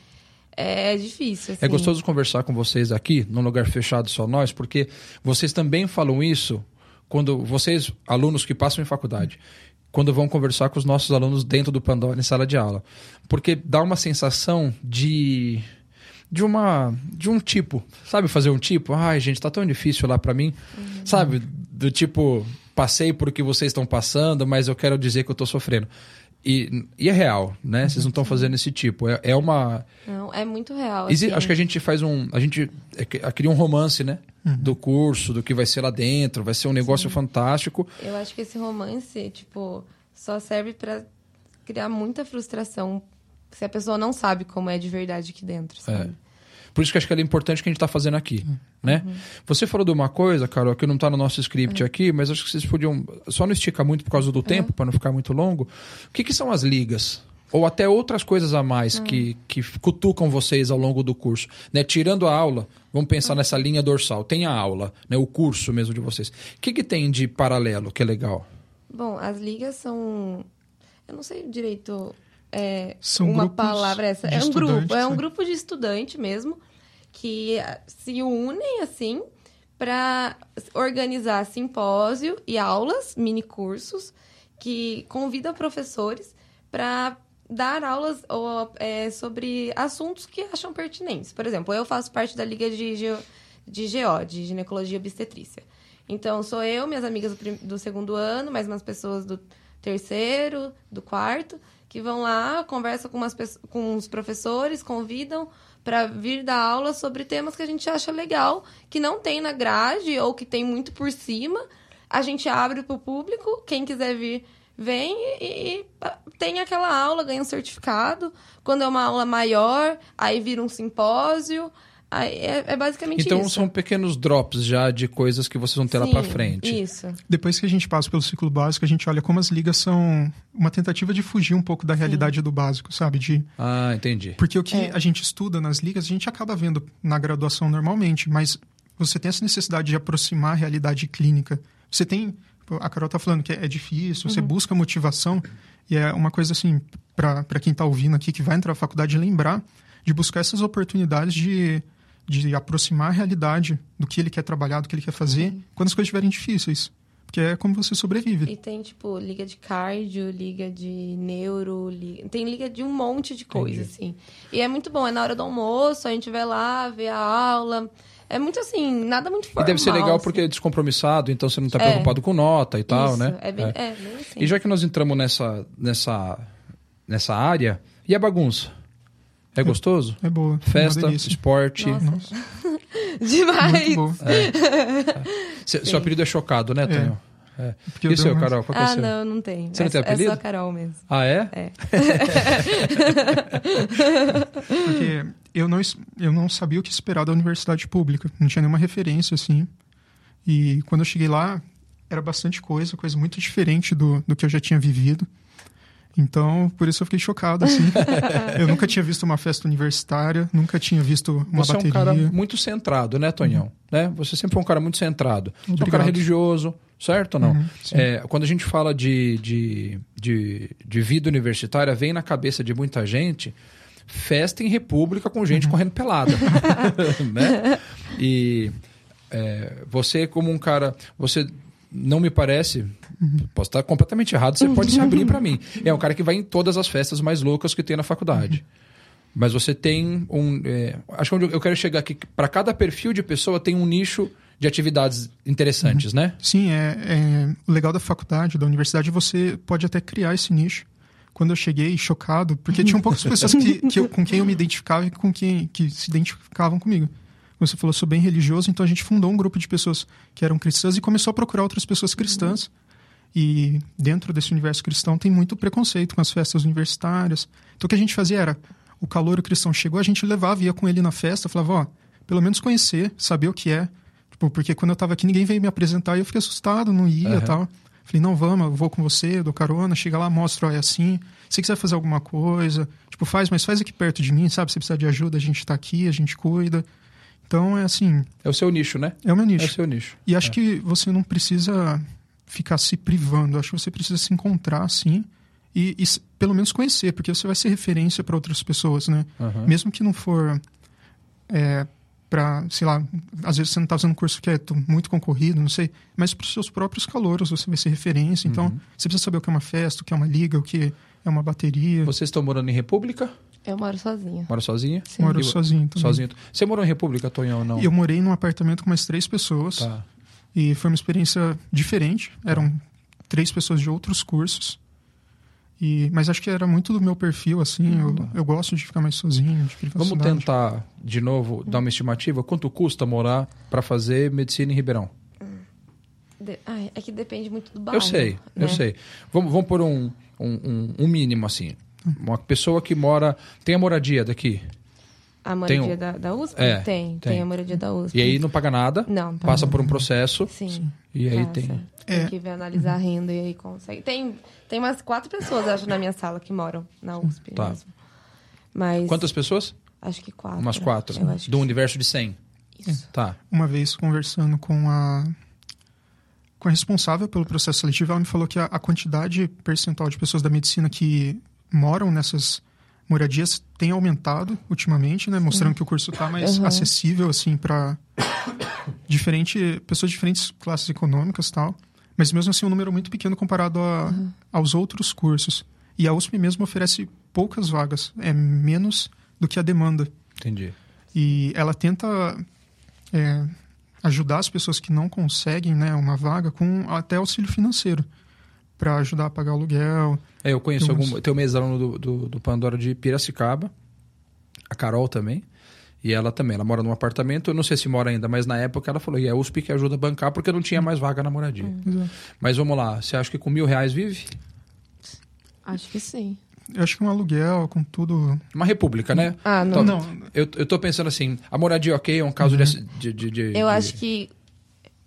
É difícil. Assim. É gostoso conversar com vocês aqui, num lugar fechado só nós, porque vocês também falam isso quando vocês, alunos que passam em faculdade, quando vão conversar com os nossos alunos dentro do Pandora em sala de aula. Porque dá uma sensação de de uma de um tipo, sabe fazer um tipo? Ai, gente, tá tão difícil lá para mim. Uhum. Sabe, do tipo, passei por o que vocês estão passando, mas eu quero dizer que eu tô sofrendo. E, e é real, né? Vocês não estão fazendo esse tipo. É, é uma. Não, é muito real. Assim. Acho que a gente faz um. A gente é, cria um romance, né? Uhum. Do curso, do que vai ser lá dentro. Vai ser um negócio Sim. fantástico. Eu acho que esse romance, tipo, só serve para criar muita frustração se a pessoa não sabe como é de verdade aqui dentro, sabe? É. Por isso que acho que é importante que a gente está fazendo aqui, uhum. né? Você falou de uma coisa, Carol, que não está no nosso script uhum. aqui, mas acho que vocês podiam... Só não estica muito por causa do tempo, para não ficar muito longo. O que, que são as ligas? Ou até outras coisas a mais que, que cutucam vocês ao longo do curso. Né? Tirando a aula, vamos pensar nessa linha dorsal. Tem a aula, né? o curso mesmo de vocês. O que, que tem de paralelo que é legal? Bom, as ligas são... Eu não sei direito é, São uma palavra essa. É um grupo, é um né? grupo de estudante mesmo que se unem assim para organizar simpósio e aulas, mini cursos que convidam professores para dar aulas ou, é, sobre assuntos que acham pertinentes. Por exemplo, eu faço parte da Liga de, Ge de GO, de Ginecologia e Obstetrícia. Então, sou eu, minhas amigas do, do segundo ano, mais umas pessoas do terceiro, do quarto, que vão lá, conversam com, umas, com os professores, convidam para vir dar aula sobre temas que a gente acha legal, que não tem na grade ou que tem muito por cima. A gente abre para o público, quem quiser vir vem e, e, tem aquela aula, ganha um certificado. Quando é uma aula maior, aí vira um simpósio. Aí é, é basicamente Então isso. são pequenos drops já de coisas que vocês vão ter lá pra Sim, frente. Isso. Depois que a gente passa pelo ciclo básico, a gente olha como as ligas são uma tentativa de fugir um pouco da realidade do básico, sabe? De Ah, entendi. Porque o que É. a gente estuda nas ligas, a gente acaba vendo na graduação normalmente, mas você tem essa necessidade de aproximar a realidade clínica. Você tem. A Carol tá falando que é difícil, Uhum. você busca motivação, e é uma coisa assim, para quem tá ouvindo aqui, que vai entrar na faculdade, lembrar de buscar essas oportunidades de, de aproximar a realidade do que ele quer trabalhar, do que ele quer fazer, quando as coisas estiverem difíceis. Porque é como você sobrevive. E tem, tipo, liga de cardio, liga de neuro, liga... tem liga de um monte de coisa, assim. E é muito bom, é na hora do almoço, a gente vai lá, vê a aula. É muito assim, nada muito E formal. deve ser legal assim. porque é descompromissado, então você não tá É. preocupado com nota e tal, Isso, né? É bem, É. é. bem assim. E já que nós entramos nessa, nessa, nessa área, e a bagunça? É gostoso? É boa. é Festa, delícia. esporte. Nossa. Nossa, Demais! muito bom. Cê- seu apelido é chocado, né, Tonho? É. Porque E o seu, Carol? Qual que é o Ah, seu? não, não tem. Você não é, tem É apelido? só Carol mesmo. Ah, é? É. Porque eu não, eu não sabia o que esperar da universidade pública. Não tinha nenhuma referência, assim. E quando eu cheguei lá, era bastante coisa, coisa muito diferente do, do que eu já tinha vivido. Então, por isso eu fiquei chocado, assim. eu nunca tinha visto uma festa universitária, nunca tinha visto uma Você é um bateria. cara muito centrado, né, Tonhão? Né? Você sempre foi um cara muito centrado. Você é um cara Obrigado. religioso, certo ou não? Uhum. É, quando a gente fala de, de, de, de vida universitária, vem na cabeça de muita gente festa em república com Uhum. gente correndo pelada. né? E é, você, como um cara. Você não me parece. Posso estar completamente errado, você pode se abrir para mim. É um cara que vai em todas as festas mais loucas que tem na faculdade. Mas você tem um. é, acho que eu quero chegar aqui, para cada perfil de pessoa tem um nicho de atividades interessantes, né? Sim, é, é- o legal da faculdade, da universidade, você pode até criar esse nicho. Quando eu cheguei, chocado, porque tinham poucas pessoas que, que eu- com quem eu me identificava e com quem que se identificavam comigo. Você falou, sou bem religioso, então a gente fundou um grupo de pessoas que eram cristãs e começou a procurar outras pessoas cristãs. E dentro desse universo cristão tem muito preconceito com as festas universitárias. Então o que a gente fazia era, o calor cristão chegou, a gente levava, ia com ele na festa, falava, ó, pelo menos conhecer, saber o que é. Tipo, porque quando eu tava aqui, ninguém veio me apresentar e eu fiquei assustado, não ia e Aham. tal. Falei, não, vamos, eu vou com você, dou carona, chega lá, mostra, ó, é assim. Se quiser fazer alguma coisa, tipo, faz, mas faz aqui perto de mim, sabe? Se precisar de ajuda, a gente tá aqui, a gente cuida. Então, é assim, É o seu nicho, né? é o meu É o nicho. seu nicho. E acho que você não precisa ficar se privando, acho que você precisa se encontrar, assim, e, e pelo menos conhecer, porque você vai ser referência para outras pessoas, né? Aham. Mesmo que não for é, para, sei lá, às vezes você não está fazendo um curso que é muito concorrido, não sei, mas para os seus próprios calouros você vai ser referência. Então, Uhum. você precisa saber o que é uma festa, o que é uma liga, o que é uma bateria. Vocês estão morando em República? Eu moro sozinha. Mora sozinha? Sim. Moro E- sozinho também. Sozinho. Você morou em República, Tonhão, ou não? Eu morei num apartamento com mais três pessoas Tá. e foi uma experiência diferente. Eram três pessoas de outros cursos. E, mas acho que era muito do meu perfil, assim. Eu, eu gosto de ficar mais sozinho, de Vamos tentar, de novo, dar uma estimativa. Quanto custa morar para fazer medicina em Ribeirão? De- Ai, é que depende muito do bairro. eu sei, eu né? sei. Vamos, vamos por um, um, um- um mínimo, assim. Uma pessoa que mora... Tem a moradia daqui. A moradia Tem um- da, da USP? É, tem, tem. tem, a moradia da USP. E aí não paga nada. Não, paga Passa nada. por um processo. Sim. E aí passa. tem... Tem É. que ver, analisar a renda e aí consegue. Tem, tem umas quatro pessoas, acho, na minha sala que moram na USP Tá. mesmo. Mas. Quantas pessoas? Acho que quatro. Umas quatro. Eu Do que universo de 100. Isso. Tá. uma vez conversando com a com a responsável pelo processo seletivo, ela me falou que a, a quantidade percentual de pessoas da medicina que moram nessas moradias tem aumentado ultimamente, né, mostrando que o curso está mais Uhum. acessível assim para diferente pessoas de diferentes classes econômicas, tal. Mas mesmo assim um número muito pequeno comparado a, Uhum. aos outros cursos. E a USP mesmo oferece poucas vagas, é menos do que a demanda. Entendi. E ela tenta é, ajudar as pessoas que não conseguem né, uma vaga com até auxílio financeiro para ajudar a pagar o aluguel. É, eu conheço Tem uns- algum. Tem uma ex-aluno do, do, do Pandora de Piracicaba, a Carol também. E ela também, ela mora num apartamento, eu não sei se mora ainda, mas na época ela falou, e é a USP que ajuda a bancar porque não tinha mais vaga na moradia. Hum. É. Mas vamos lá, você acha que com mil reais vive? Acho que sim. Eu acho que um aluguel com tudo. Uma república, né? Ah, não. Então, Não, Eu, eu tô pensando assim, a moradia ok é um caso Uhum. de, de, de- de- Eu de- acho que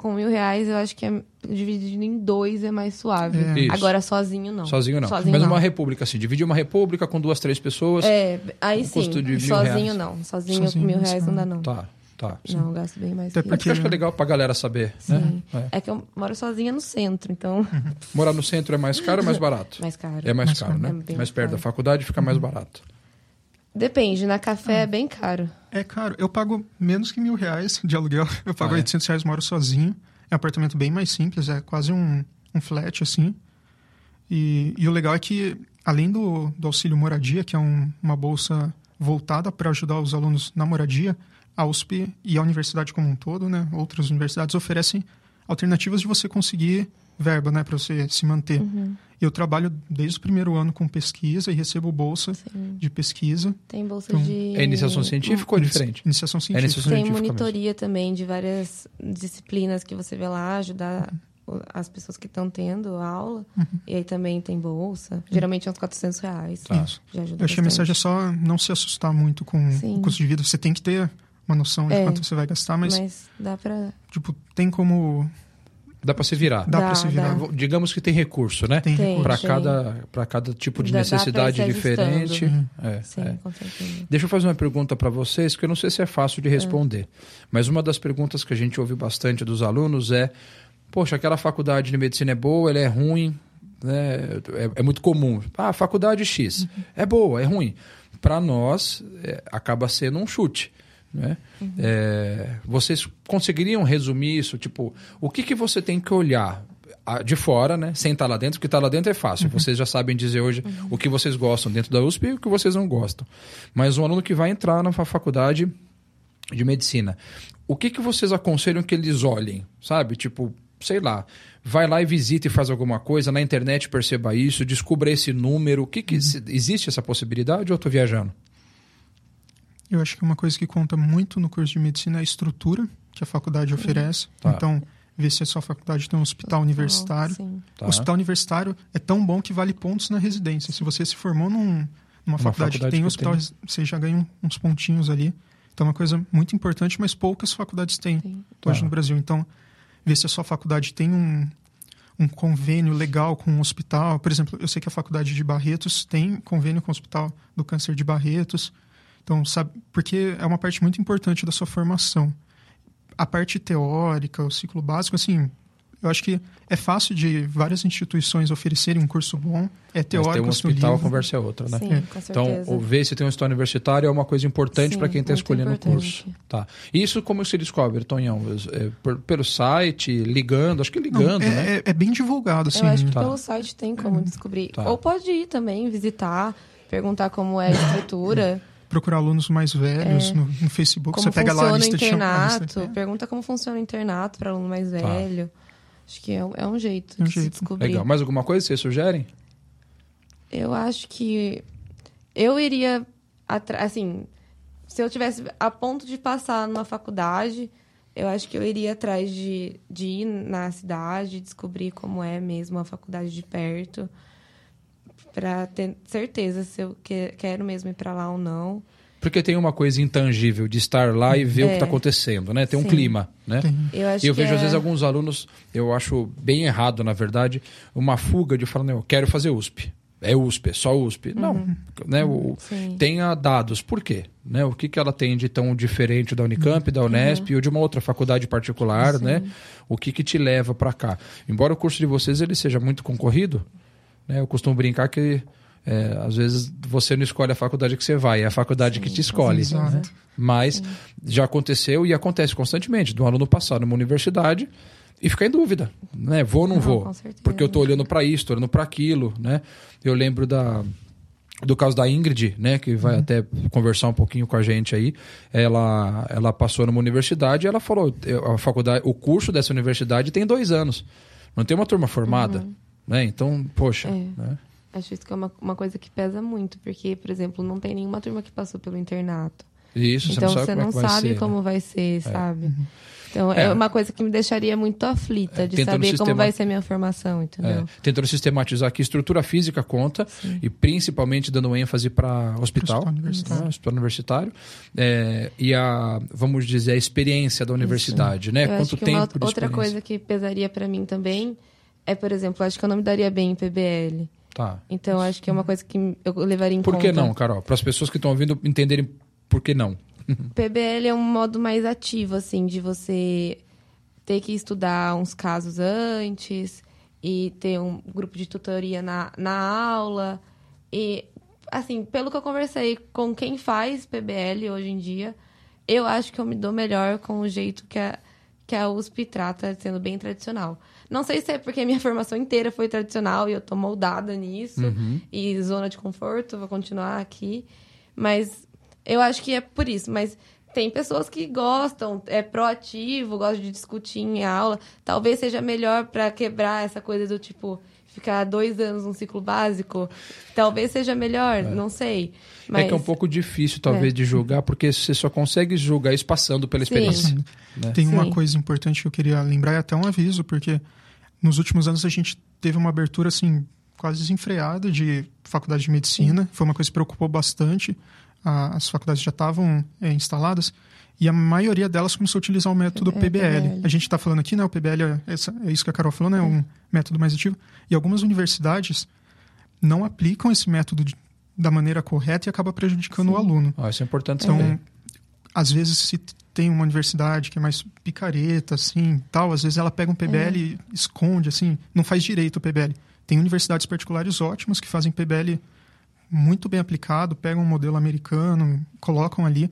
com mil reais, eu acho que é dividido em dois é mais suave. É. Agora, sozinho não. Sozinho não. Sozinho Mas não. uma república, assim, dividir uma república com duas, três pessoas. É, aí Um sim. custo de mil sozinho reais. não. Sozinho, Sozinho, mil reais sim. não dá, não. Tá, tá. Não, eu gasto bem mais Até que porque- eu acho que é legal pra galera saber, né? Sim. É. É que eu moro sozinha no centro, então. Morar no centro é mais caro ou mais barato? Mais caro. É mais, Mais caro, caro. né? É bem mais perto caro. da faculdade fica mais barato. Depende, na café é bem caro. É caro. Eu pago menos que mil reais de aluguel. Eu pago Ah, é? 800 reais, moro sozinho. É um apartamento bem mais simples, é quase um, um flat, assim. E, e o legal é que, além do, do auxílio moradia, que é um- uma bolsa voltada para ajudar os alunos na moradia, a USP e a universidade como um todo, né, outras universidades oferecem alternativas de você conseguir verba, né, para você se manter. Eu trabalho desde o primeiro ano com pesquisa e recebo bolsa Sim. de pesquisa. Tem bolsa Então, de. É iniciação científica ou é diferente? Iniciação É científica. iniciação Tem científica monitoria também de várias disciplinas que você vê lá, ajudar o- as pessoas que estão tendo aula. E aí também tem bolsa. Geralmente é uns 400 reais. Tá. Isso. Já ajuda Eu achei a mensagem é só não se assustar muito com Sim. o custo de vida. Você tem que ter uma noção de É. quanto você vai gastar, mas, Mas dá pra. tipo, tem como... Dá pra se virar. Dá, Dá, pra se virar. dá. Digamos que tem recurso, né? Tem, Tem. recurso. Para cada, pra cada tipo de Dá- necessidade diferente. É, Sim, é. com certeza. Deixa eu fazer uma pergunta para vocês, que eu não sei se é fácil de responder. Mas uma das perguntas que a gente ouve bastante dos alunos é: Poxa, aquela faculdade de medicina é boa, ela é ruim, né? é, é muito comum. Ah, faculdade X é boa, é ruim. Para nós, é, acaba sendo um chute. Né? É, vocês conseguiriam resumir isso? Tipo, o que, que você tem que olhar? De fora, né? Sem estar lá dentro, porque estar lá dentro é fácil. Vocês já sabem dizer hoje o que vocês gostam dentro da USP e o que vocês não gostam. Mas um aluno que vai entrar na fa- faculdade de medicina. O que, que vocês aconselham que eles olhem? Sabe? Tipo, sei lá, vai lá e visita e faz alguma coisa, na internet perceba isso, descubra esse número. O que, que se- existe essa possibilidade ou eu tô viajando? Eu acho que uma coisa que conta muito no curso de medicina é a estrutura que a faculdade oferece. Tá. Então, ver se a sua faculdade tem um hospital universitário. Sim. Tá? O hospital universitário é tão bom que vale pontos na residência. Se você se formou num, numa faculdade, faculdade que tem que hospital, tem. você já ganha uns pontinhos ali. Então é uma coisa muito importante, mas poucas faculdades têm Sim. hoje Tá. no Brasil. Então, ver se a sua faculdade tem um, um convênio legal com um hospital. Por exemplo, eu sei que a faculdade de Barretos tem convênio com o Hospital do Câncer de Barretos. Então, sabe, porque é uma parte muito importante da sua formação. A parte teórica, o ciclo básico, assim, eu acho que é fácil de várias instituições oferecerem um curso bom. É Mas teórico, tem um hospital, a livro. conversa é outra, né? Sim, É. com Então, certeza. ver se tem um história universitário é uma coisa importante para quem está escolhendo o curso. Tá. Isso como se descobre, Tonhão? É, por- pelo site, ligando, acho que Não, ligando, é, né? é- é bem divulgado, assim. Eu acho que Tá. pelo site tem como descobrir. Tá. Ou pode ir também, visitar, perguntar como é a estrutura, Procurar alunos mais velhos no, no Facebook. É. como você pega lá a funciona o lista de cham- a lista- internato. Pergunta como funciona o internato para aluno mais Tá. velho. Acho que é, um- é um jeito É um de se jeito. descobrir. Legal. Mais alguma coisa que vocês sugerem? Eu acho que eu iria atra- assim, se eu tivesse a ponto de passar numa faculdade, eu acho que eu iria atrás de, de ir na cidade, descobrir como é mesmo a faculdade de perto, para ter certeza se eu que- quero mesmo ir para lá ou não. Porque tem uma coisa intangível de estar lá e ver o que É. está acontecendo, né? Tem um Sim. clima, né? Eu acho E eu que vejo, às é- vezes, alguns alunos, eu acho bem errado, na verdade, uma fuga de falar, não, eu quero fazer USP. É USP, é só USP. Não, né? O, Sim. tenha dados. Por quê? Né? O que, que ela tem de tão diferente da Unicamp, da Unesp ou de uma outra faculdade particular, né? O que, que te leva para cá? Embora o curso de vocês ele seja muito concorrido, né? Eu costumo brincar que é, às vezes você não escolhe a faculdade que você vai, é a faculdade que te escolhe. né? Mas já aconteceu e acontece constantemente do aluno passar numa universidade e ficar em dúvida, né? Vou ou não, Não, vou? com certeza. Porque eu tô olhando para isso, tô olhando para aquilo, né? Eu lembro da do caso da Ingrid, né, que vai até conversar um pouquinho com a gente aí. Ela ela passou numa universidade e ela falou, a faculdade, o curso dessa universidade tem dois anos, não tem uma turma formada, né? Então, poxa, É. né? Acho isso que é uma, uma coisa que pesa muito, porque, por exemplo, não tem nenhuma turma que passou pelo internato. Isso, então você não sabe como é que vai sabe ser, né? como vai ser, sabe? Então é, É. uma coisa que me deixaria muito aflita É, de saber como sistema- vai ser a minha formação, entendeu? É, tentando sistematizar aqui, estrutura física conta, e principalmente dando ênfase para hospital, hospital universitário. né, hospital universitário, é, e a, vamos dizer, a experiência da universidade, né? Eu Quanto acho que tempo uma de outra coisa que pesaria pra mim também é, por exemplo, acho que eu não me daria bem em PBL. Tá. Então acho que é uma coisa que eu levaria em Por conta. que não, Carol? Para as pessoas que estão ouvindo entenderem por que não. PBL é um modo mais ativo, assim, de você ter que estudar uns casos antes e ter um grupo de tutoria na, na aula. E, assim, pelo que eu conversei com quem faz PBL hoje em dia, eu acho que eu me dou melhor com o jeito que a, que a USP trata, sendo bem tradicional. Não sei se é porque a minha formação inteira foi tradicional e eu tô moldada nisso. E zona de conforto, vou continuar aqui. Mas eu acho que é por isso. Mas tem pessoas que gostam, é proativo, gosta de discutir em aula. Talvez seja melhor para quebrar essa coisa do tipo ficar dois anos num ciclo básico. Talvez seja melhor, não sei. Mas É que é um pouco difícil, talvez, de julgar, porque você só consegue julgar isso passando pela Sim. experiência. né? Tem uma Sim. coisa importante que eu queria lembrar, e até um aviso, porque nos últimos anos a gente teve uma abertura assim quase desenfreada de faculdade de medicina. Foi uma coisa que preocupou bastante. As faculdades já estavam é, instaladas e a maioria delas começou a utilizar o método É, PBL. PBL. A gente está falando aqui, né? O PBL é, essa- é isso que a Carol falou, né? Um método mais ativo. E algumas universidades não aplicam esse método de- da maneira correta e acaba prejudicando o aluno. Ó, isso é importante Então, saber. às vezes, se tem uma universidade que é mais picareta, assim, tal, às vezes ela pega um PBL e esconde, assim, não faz direito o PBL. Tem universidades particulares ótimas que fazem PBL muito bem aplicado, pegam um modelo americano, colocam ali,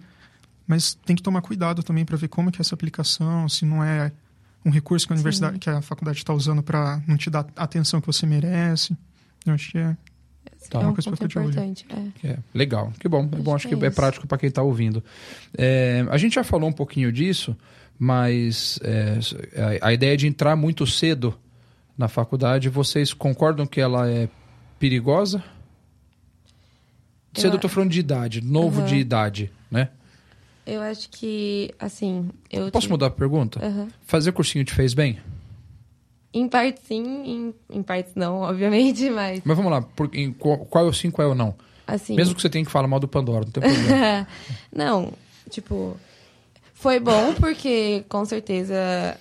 mas tem que tomar cuidado também para ver como que é essa aplicação, se não é um recurso que a universidade, que a faculdade está usando para não te dar a atenção que você merece. Eu acho que é Tá. é uma um coisa pra importante. é. É, legal, que bom. É bom, acho que que é é prático para quem está ouvindo. É, a gente já falou um pouquinho disso, mas é, a, a ideia de entrar muito cedo na faculdade, vocês concordam que ela é perigosa? Cedo eu tô falando de idade, novo Aham. de idade, né? Eu acho que, assim. Eu Posso tive- mudar a pergunta? Aham. Fazer cursinho te fez bem? Em partes sim, em, em partes não, obviamente, mas Mas vamos lá, por, em, qual, qual é o sim, qual é o não? assim. Mesmo que você tenha que falar mal do Pandora, não tem problema. não, tipo, foi bom porque com certeza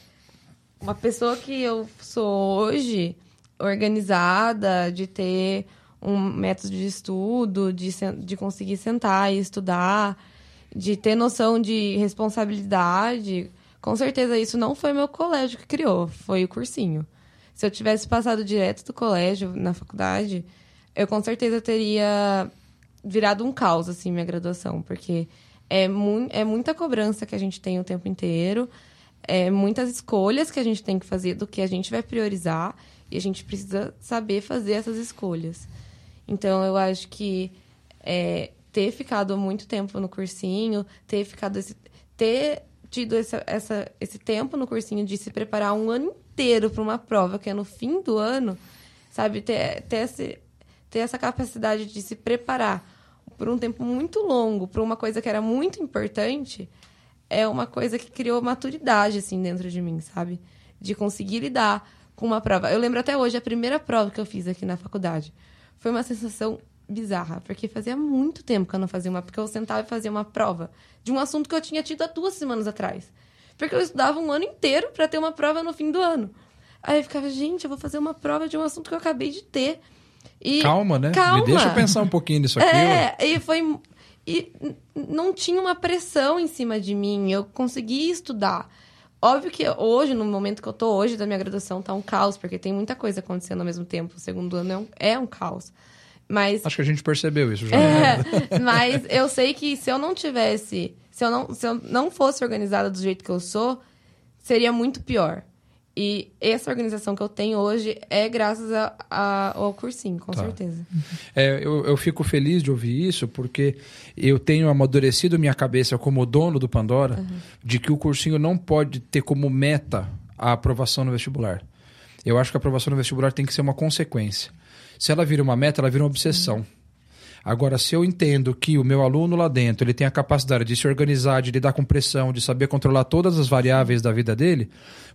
uma pessoa que eu sou hoje, organizada, de ter um método de estudo, de, de conseguir sentar e estudar, de ter noção de responsabilidade, com certeza isso não foi meu colégio que criou, foi o cursinho. Se eu tivesse passado direto do colégio na faculdade, eu com certeza teria virado um caos, assim, minha graduação, porque é, mu é muita cobrança que a gente tem o tempo inteiro, é muitas escolhas que a gente tem que fazer do que a gente vai priorizar, e a gente precisa saber fazer essas escolhas. Então, eu acho que é, ter ficado muito tempo no cursinho, ter ficado esse, ter tido essa, essa, esse tempo no cursinho de se preparar um ano inteiro para uma prova que é no fim do ano, sabe? Ter, ter, esse, ter essa capacidade de se preparar por um tempo muito longo para uma coisa que era muito importante é uma coisa que criou maturidade assim dentro de mim, sabe? De conseguir lidar com uma prova. Eu lembro até hoje a primeira prova que eu fiz aqui na faculdade. Foi uma sensação bizarra, porque fazia muito tempo que eu não fazia uma, porque eu sentava e fazia uma prova de um assunto que eu tinha tido há duas semanas atrás. Porque eu estudava um ano inteiro para ter uma prova no fim do ano. Aí eu ficava, gente, eu vou fazer uma prova de um assunto que eu acabei de ter. E Calma, né? Calma. Me deixa eu pensar um pouquinho nisso aqui. é, e foi. E não tinha uma pressão em cima de mim. Eu consegui estudar. Óbvio que hoje, no momento que eu tô hoje da minha graduação, tá um caos, porque tem muita coisa acontecendo ao mesmo tempo. O segundo ano é um, é um caos. Mas. Acho que a gente percebeu isso já. né? É, mas eu sei que se eu não tivesse. Se eu não, se eu não fosse organizada do jeito que eu sou, seria muito pior. E essa organização que eu tenho hoje é graças a- a- ao cursinho, com Tá. certeza. É, eu, eu fico feliz de ouvir isso, porque eu tenho amadurecido minha cabeça como dono do Pandora de que o cursinho não pode ter como meta a aprovação no vestibular. Eu acho que a aprovação no vestibular tem que ser uma consequência. Se ela vira uma meta, ela vira uma obsessão. Agora, se eu entendo que o meu aluno lá dentro ele tem a capacidade de se organizar, de lidar com pressão, de saber controlar todas as variáveis da vida dele,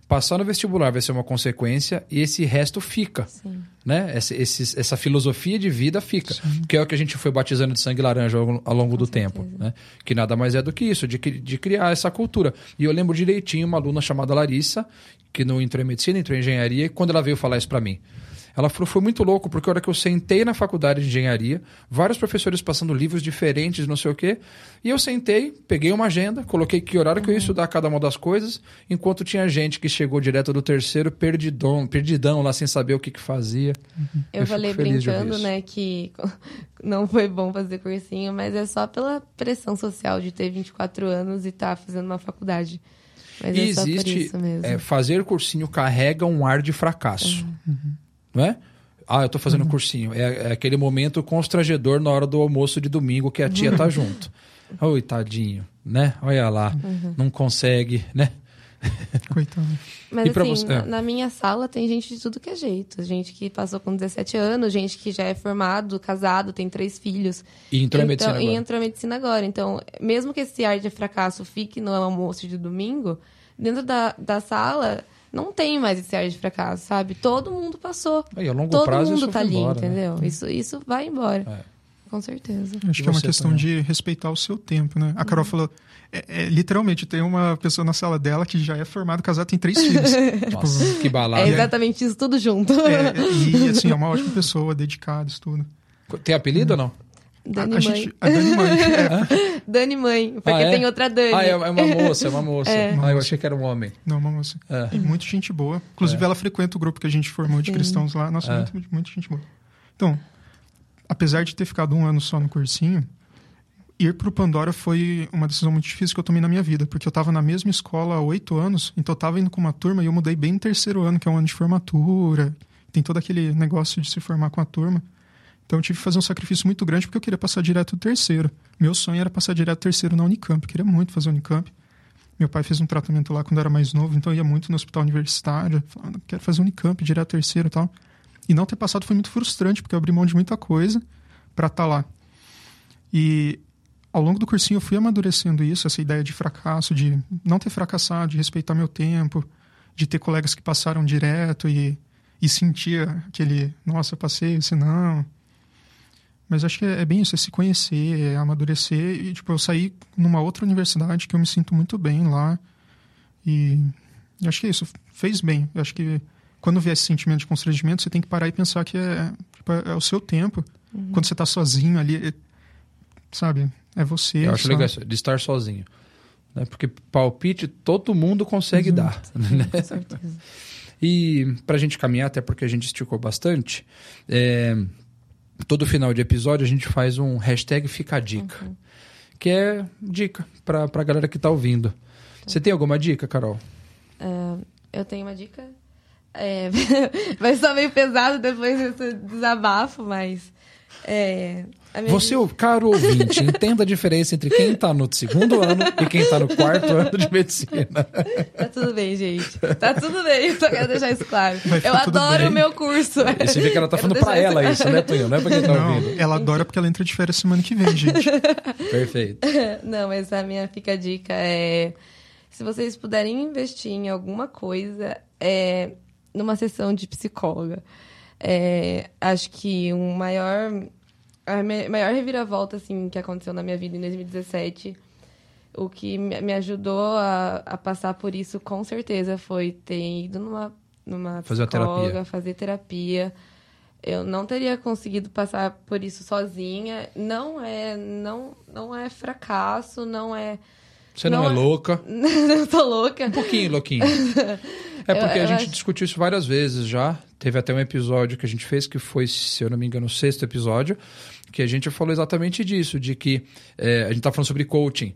passar no vestibular vai ser uma consequência e esse resto fica. Sim. Né? Essa, esse- essa filosofia de vida fica. Que é o que a gente foi batizando de sangue laranja ao, ao longo do tempo. Né? Que nada mais é do que isso, de, de criar essa cultura. E eu lembro direitinho uma aluna chamada Larissa, que não entrou em medicina, entrou em engenharia, e quando ela veio falar isso para mim. Ela falou, foi muito louco, porque a hora que eu sentei na faculdade de engenharia, vários professores passando livros diferentes, não sei o quê, e eu sentei, peguei uma agenda, coloquei que horário que eu ia estudar cada uma das coisas, enquanto tinha gente que chegou direto do terceiro, perdidão, perdidão lá, sem saber o que, que fazia. Eu, Eu falei brincando, né, que não foi bom fazer cursinho, mas é só pela pressão social de ter 24 anos e estar fazendo uma faculdade. Mas e é só por existe, isso mesmo. é, fazer cursinho carrega um ar de fracasso, não é? Ah, eu tô fazendo cursinho. É, é aquele momento constrangedor na hora do almoço de domingo que a tia tá junto. Oi, tadinho, né? Olha lá, não consegue, né? Coitado. Mas E assim, você- na, na minha sala tem gente de tudo que é jeito. Gente que passou com 17 anos, gente que já é formado, casado, tem três filhos. E entrou em Então- medicina E agora. entrou em medicina agora. Então, mesmo que esse ar de fracasso fique no almoço de domingo, dentro da, da sala não tem mais esse ar de fracasso, sabe? Todo mundo passou. Aí, a longo Todo prazo mundo isso tá vai ali, embora, né? entendeu? Isso, isso vai embora. É. Com certeza. Acho E que é uma questão também? de respeitar o seu tempo, né? A Carol falou, é, é, literalmente, tem uma pessoa na sala dela que já é formada, casada, tem três filhos. Nossa, que É balada. exatamente isso, tudo junto. É, e, assim, é uma ótima pessoa, dedicada, estuda. Tem apelido ou não? Dani a, a Mãe. gente- a Dani Mãe. é, Dane Mãe, porque Ah, é? tem outra Dani. Ah, é, é uma moça, é uma moça. É. Ah, eu achei que era um homem. não, uma moça. É. E muito gente boa. Inclusive, ela frequenta o grupo que a gente formou de Sim. cristãos lá. Nossa, É. muito, muito gente boa. Então, apesar de ter ficado um ano só no cursinho, ir pro Pandora foi uma decisão muito difícil que eu tomei na minha vida, porque eu tava na mesma escola há oito anos, então eu tava indo com uma turma e eu mudei bem no terceiro ano, que é um ano de formatura, tem todo aquele negócio de se formar com a turma. Então eu tive que fazer um sacrifício muito grande porque eu queria passar direto do terceiro. Meu sonho era passar direto do terceiro na Unicamp, eu queria muito fazer Unicamp. Meu pai fez um tratamento lá quando eu era mais novo, então eu ia muito no hospital universitário, falando, quero fazer Unicamp direto terceiro e tal. E não ter passado foi muito frustrante, porque eu abri mão de muita coisa para estar lá. E ao longo do cursinho eu fui amadurecendo isso, essa ideia de fracasso, de não ter fracassado, de respeitar meu tempo, de ter colegas que passaram direto e, e sentia aquele, nossa, eu passei, esse não. Mas acho que é, é bem isso, é se conhecer, é amadurecer. E, tipo, eu saí numa outra universidade que eu me sinto muito bem lá. E acho que é isso, fez bem. Eu acho que quando vier esse sentimento de constrangimento, você tem que parar e pensar que é, tipo, é, é o seu tempo. Quando você tá sozinho ali, é- sabe? É você. Eu acho só. legal isso, de estar sozinho. Né? Porque palpite todo mundo consegue dar. Né? Com certeza. E para a gente caminhar, até porque a gente esticou bastante, é, todo final de episódio a gente faz um hashtag Fica a Dica. Que é dica para a galera que tá ouvindo. Você tem alguma dica, Carol? Eu tenho uma dica. É, vai ser meio pesado depois desse desabafo, mas. É, Você, caro ouvinte, entenda a diferença entre quem tá no segundo ano e quem tá no quarto ano de medicina. Tá tudo bem, gente. Tá tudo bem, só quero deixar isso claro. Vai Eu tudo adoro bem. o meu curso. E você vê que ela tá Quero falando pra ela isso, né, Tonho? Não é pra quem tá Não, ouvindo. ela adora porque ela entra de férias semana que vem, gente. Perfeito. Não, mas a minha fica a dica é. Se vocês puderem investir em alguma coisa, é numa sessão de psicóloga. É, acho que um maior. A maior reviravolta assim, que aconteceu na minha vida em 2017, o que me ajudou a, a passar por isso, com certeza, foi ter ido numa, numa Fazer a psicóloga, terapia. fazer terapia. Eu não teria conseguido passar por isso sozinha. Não é, não, não é fracasso, não é. Você não, Não é é- louca. eu tô louca. Um pouquinho, louquinho. É porque Eu- a eu gente acho- discutiu isso várias vezes já. Teve até um episódio que a gente fez, que foi, se eu não me engano, o sexto episódio, que a gente falou exatamente disso, de que é, a gente tá falando sobre coaching.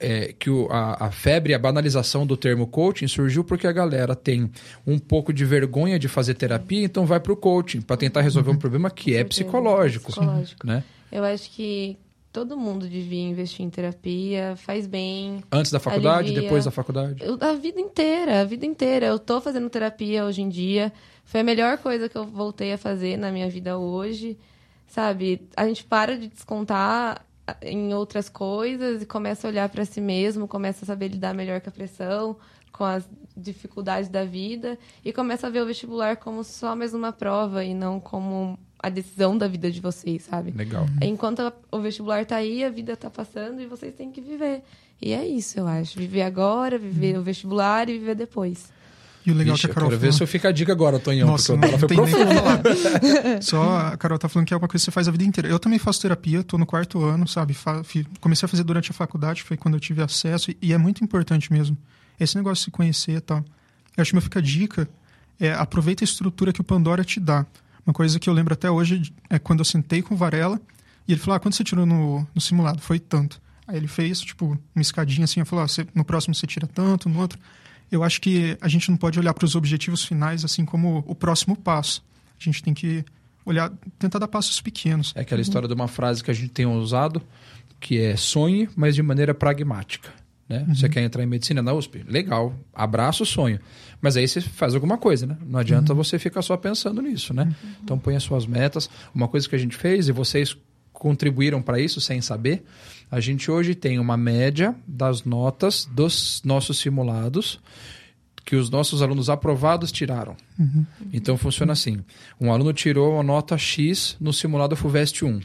É, que o- a, a febre, a banalização do termo coaching surgiu porque a galera tem um pouco de vergonha de fazer terapia, então vai pro coaching para tentar resolver um problema que é certeza. psicológico. Psicológico. Né? Eu acho que todo mundo devia investir em terapia, faz bem. Antes da faculdade, Alivia. depois da faculdade. Eu- a vida inteira, a vida inteira. Eu tô fazendo terapia hoje em dia. Foi a melhor coisa que eu voltei a fazer na minha vida hoje. Sabe? A gente para de descontar em outras coisas e começa a olhar para si mesmo, começa a saber lidar melhor com a pressão, com as dificuldades da vida e começa a ver o vestibular como só mais uma prova e não como a decisão da vida de vocês, sabe? Legal. Enquanto a- o vestibular tá aí, a vida tá passando e vocês têm que viver. E é isso, eu acho. Viver agora, viver o vestibular e viver depois. E o legal Vixe, que a eu Carol quero ver falou... se eu fico a dica agora, Tonhão, Nossa, porque não foi profunda. Só a Carol tá falando que é uma coisa que você faz a vida inteira. Eu também faço terapia, tô no quarto ano, sabe? Comecei a fazer durante a faculdade, foi quando eu tive acesso, e- é muito importante mesmo. Esse negócio de se conhecer e tal. Eu acho que fica a dica é aproveita a estrutura que o Pandora te dá. Uma coisa que eu lembro até hoje é quando eu sentei com o Varela e ele falou: ah, quanto você tirou no, no simulado? Foi tanto. Aí ele fez, tipo, uma escadinha assim, e falou: ah, você- no próximo você tira tanto, no outro. Eu acho que a gente não pode olhar para os objetivos finais assim como o próximo passo. A gente tem que olhar, tentar dar passos pequenos. É aquela história de uma frase que a gente tem usado, que é sonhe, mas de maneira pragmática. Né? Você quer entrar em medicina na USP? Legal, abraça o sonho. Mas aí você faz alguma coisa, né? Não adianta você ficar só pensando nisso, né? Então põe as suas metas. Uma coisa que a gente fez, e vocês contribuíram para isso sem saber, a gente hoje tem uma média das notas dos nossos simulados que os nossos alunos aprovados tiraram. Então funciona assim: um aluno tirou uma nota X no simulado FUVEST 1.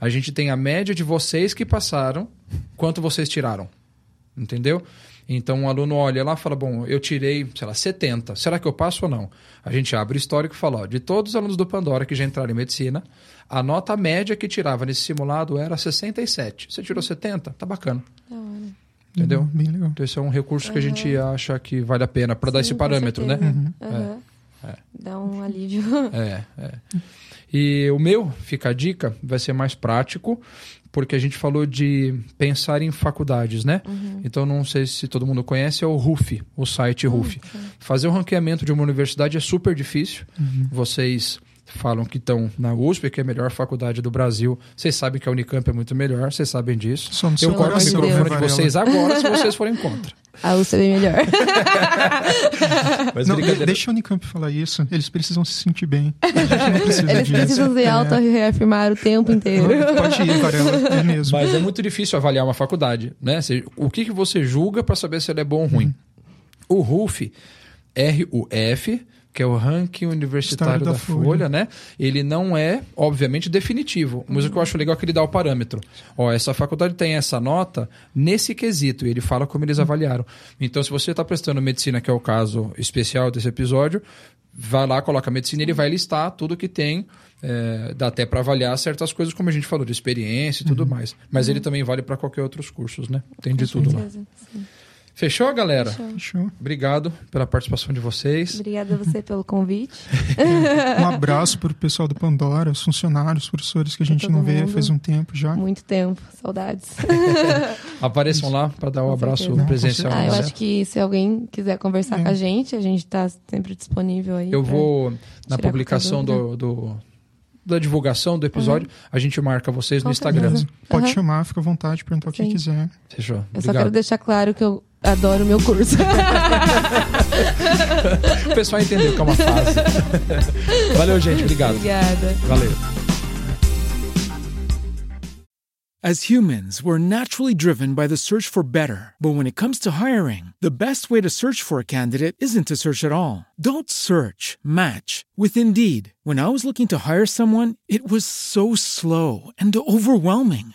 A gente tem a média de vocês que passaram, quanto vocês tiraram. Entendeu? Então um aluno olha lá e fala: Bom, eu tirei, sei lá, 70. Será que eu passo ou não? A gente abre o histórico e fala: ó, de todos os alunos do Pandora que já entraram em medicina, a nota média que tirava nesse simulado era 67. Você tirou 70? Tá bacana. Entendeu? Bem legal. Então, esse é um recurso que a gente acha que vale a pena para dar esse parâmetro, né? certeza. Aham. Dá um alívio. É, é. E o meu, fica a dica, vai ser mais prático, porque a gente falou de pensar em faculdades, né? Então, não sei se todo mundo conhece, é o RUF, o site RUF. Fazer o ranqueamento de uma universidade é super difícil. Vocês falam que estão na USP, que é a melhor faculdade do Brasil. Vocês sabem que a Unicamp é muito melhor, vocês sabem disso. No Eu corto o microfone de vocês agora se vocês forem contra. A USP é bem melhor. Mas Não, brincadeira. deixa a Unicamp falar isso. Eles precisam se sentir bem. A gente não precisa Eles disso. precisam se É. auto-reafirmar o tempo inteiro. Pode ir, Varela. É mesmo. Mas é muito difícil avaliar uma faculdade, né? O que, que você julga para saber se ela é bom ou ruim? O RUF, R-U-F, que é o ranking universitário da, da Folha. Folha. né? Ele não é, obviamente, definitivo. Mas o que eu acho legal é que ele dá o parâmetro. Ó, essa faculdade tem essa nota nesse quesito. E ele fala como eles avaliaram. Então, se você está prestando medicina, que é o caso especial desse episódio, vai lá, coloca medicina e ele vai listar tudo que tem. é, dá até para avaliar certas coisas, como a gente falou, de experiência e tudo mais. Mas ele também vale para qualquer outros cursos, né? Tem de tudo lá. Sim. Fechou, galera? Fechou. Obrigado pela participação de vocês. Obrigada a você pelo convite. Um abraço para o pessoal do Pandora, os funcionários, os professores que a gente não vê mundo. faz um tempo já. Muito tempo, saudades. Apareçam lá para dar o Com abraço certeza. presencial. Ah, eu né? acho que se alguém quiser conversar É. com a gente, a gente tá sempre disponível aí. Eu vou, na publicação do, do- da divulgação do episódio, a gente marca vocês no Com Instagram. certeza. Pode chamar, fica à vontade, perguntar o que quiser. Fechou. Eu só quero deixar claro que eu adoro meu curso. O pessoal entendeu que é uma fase. Valeu, gente. Obrigado. Obrigada. Valeu. As humans, we're naturally driven by the search for better. But when it comes to hiring, the best way to search for a candidate isn't to search at all. Don't search, match with Indeed. When I was looking to hire someone, it was so slow and overwhelming.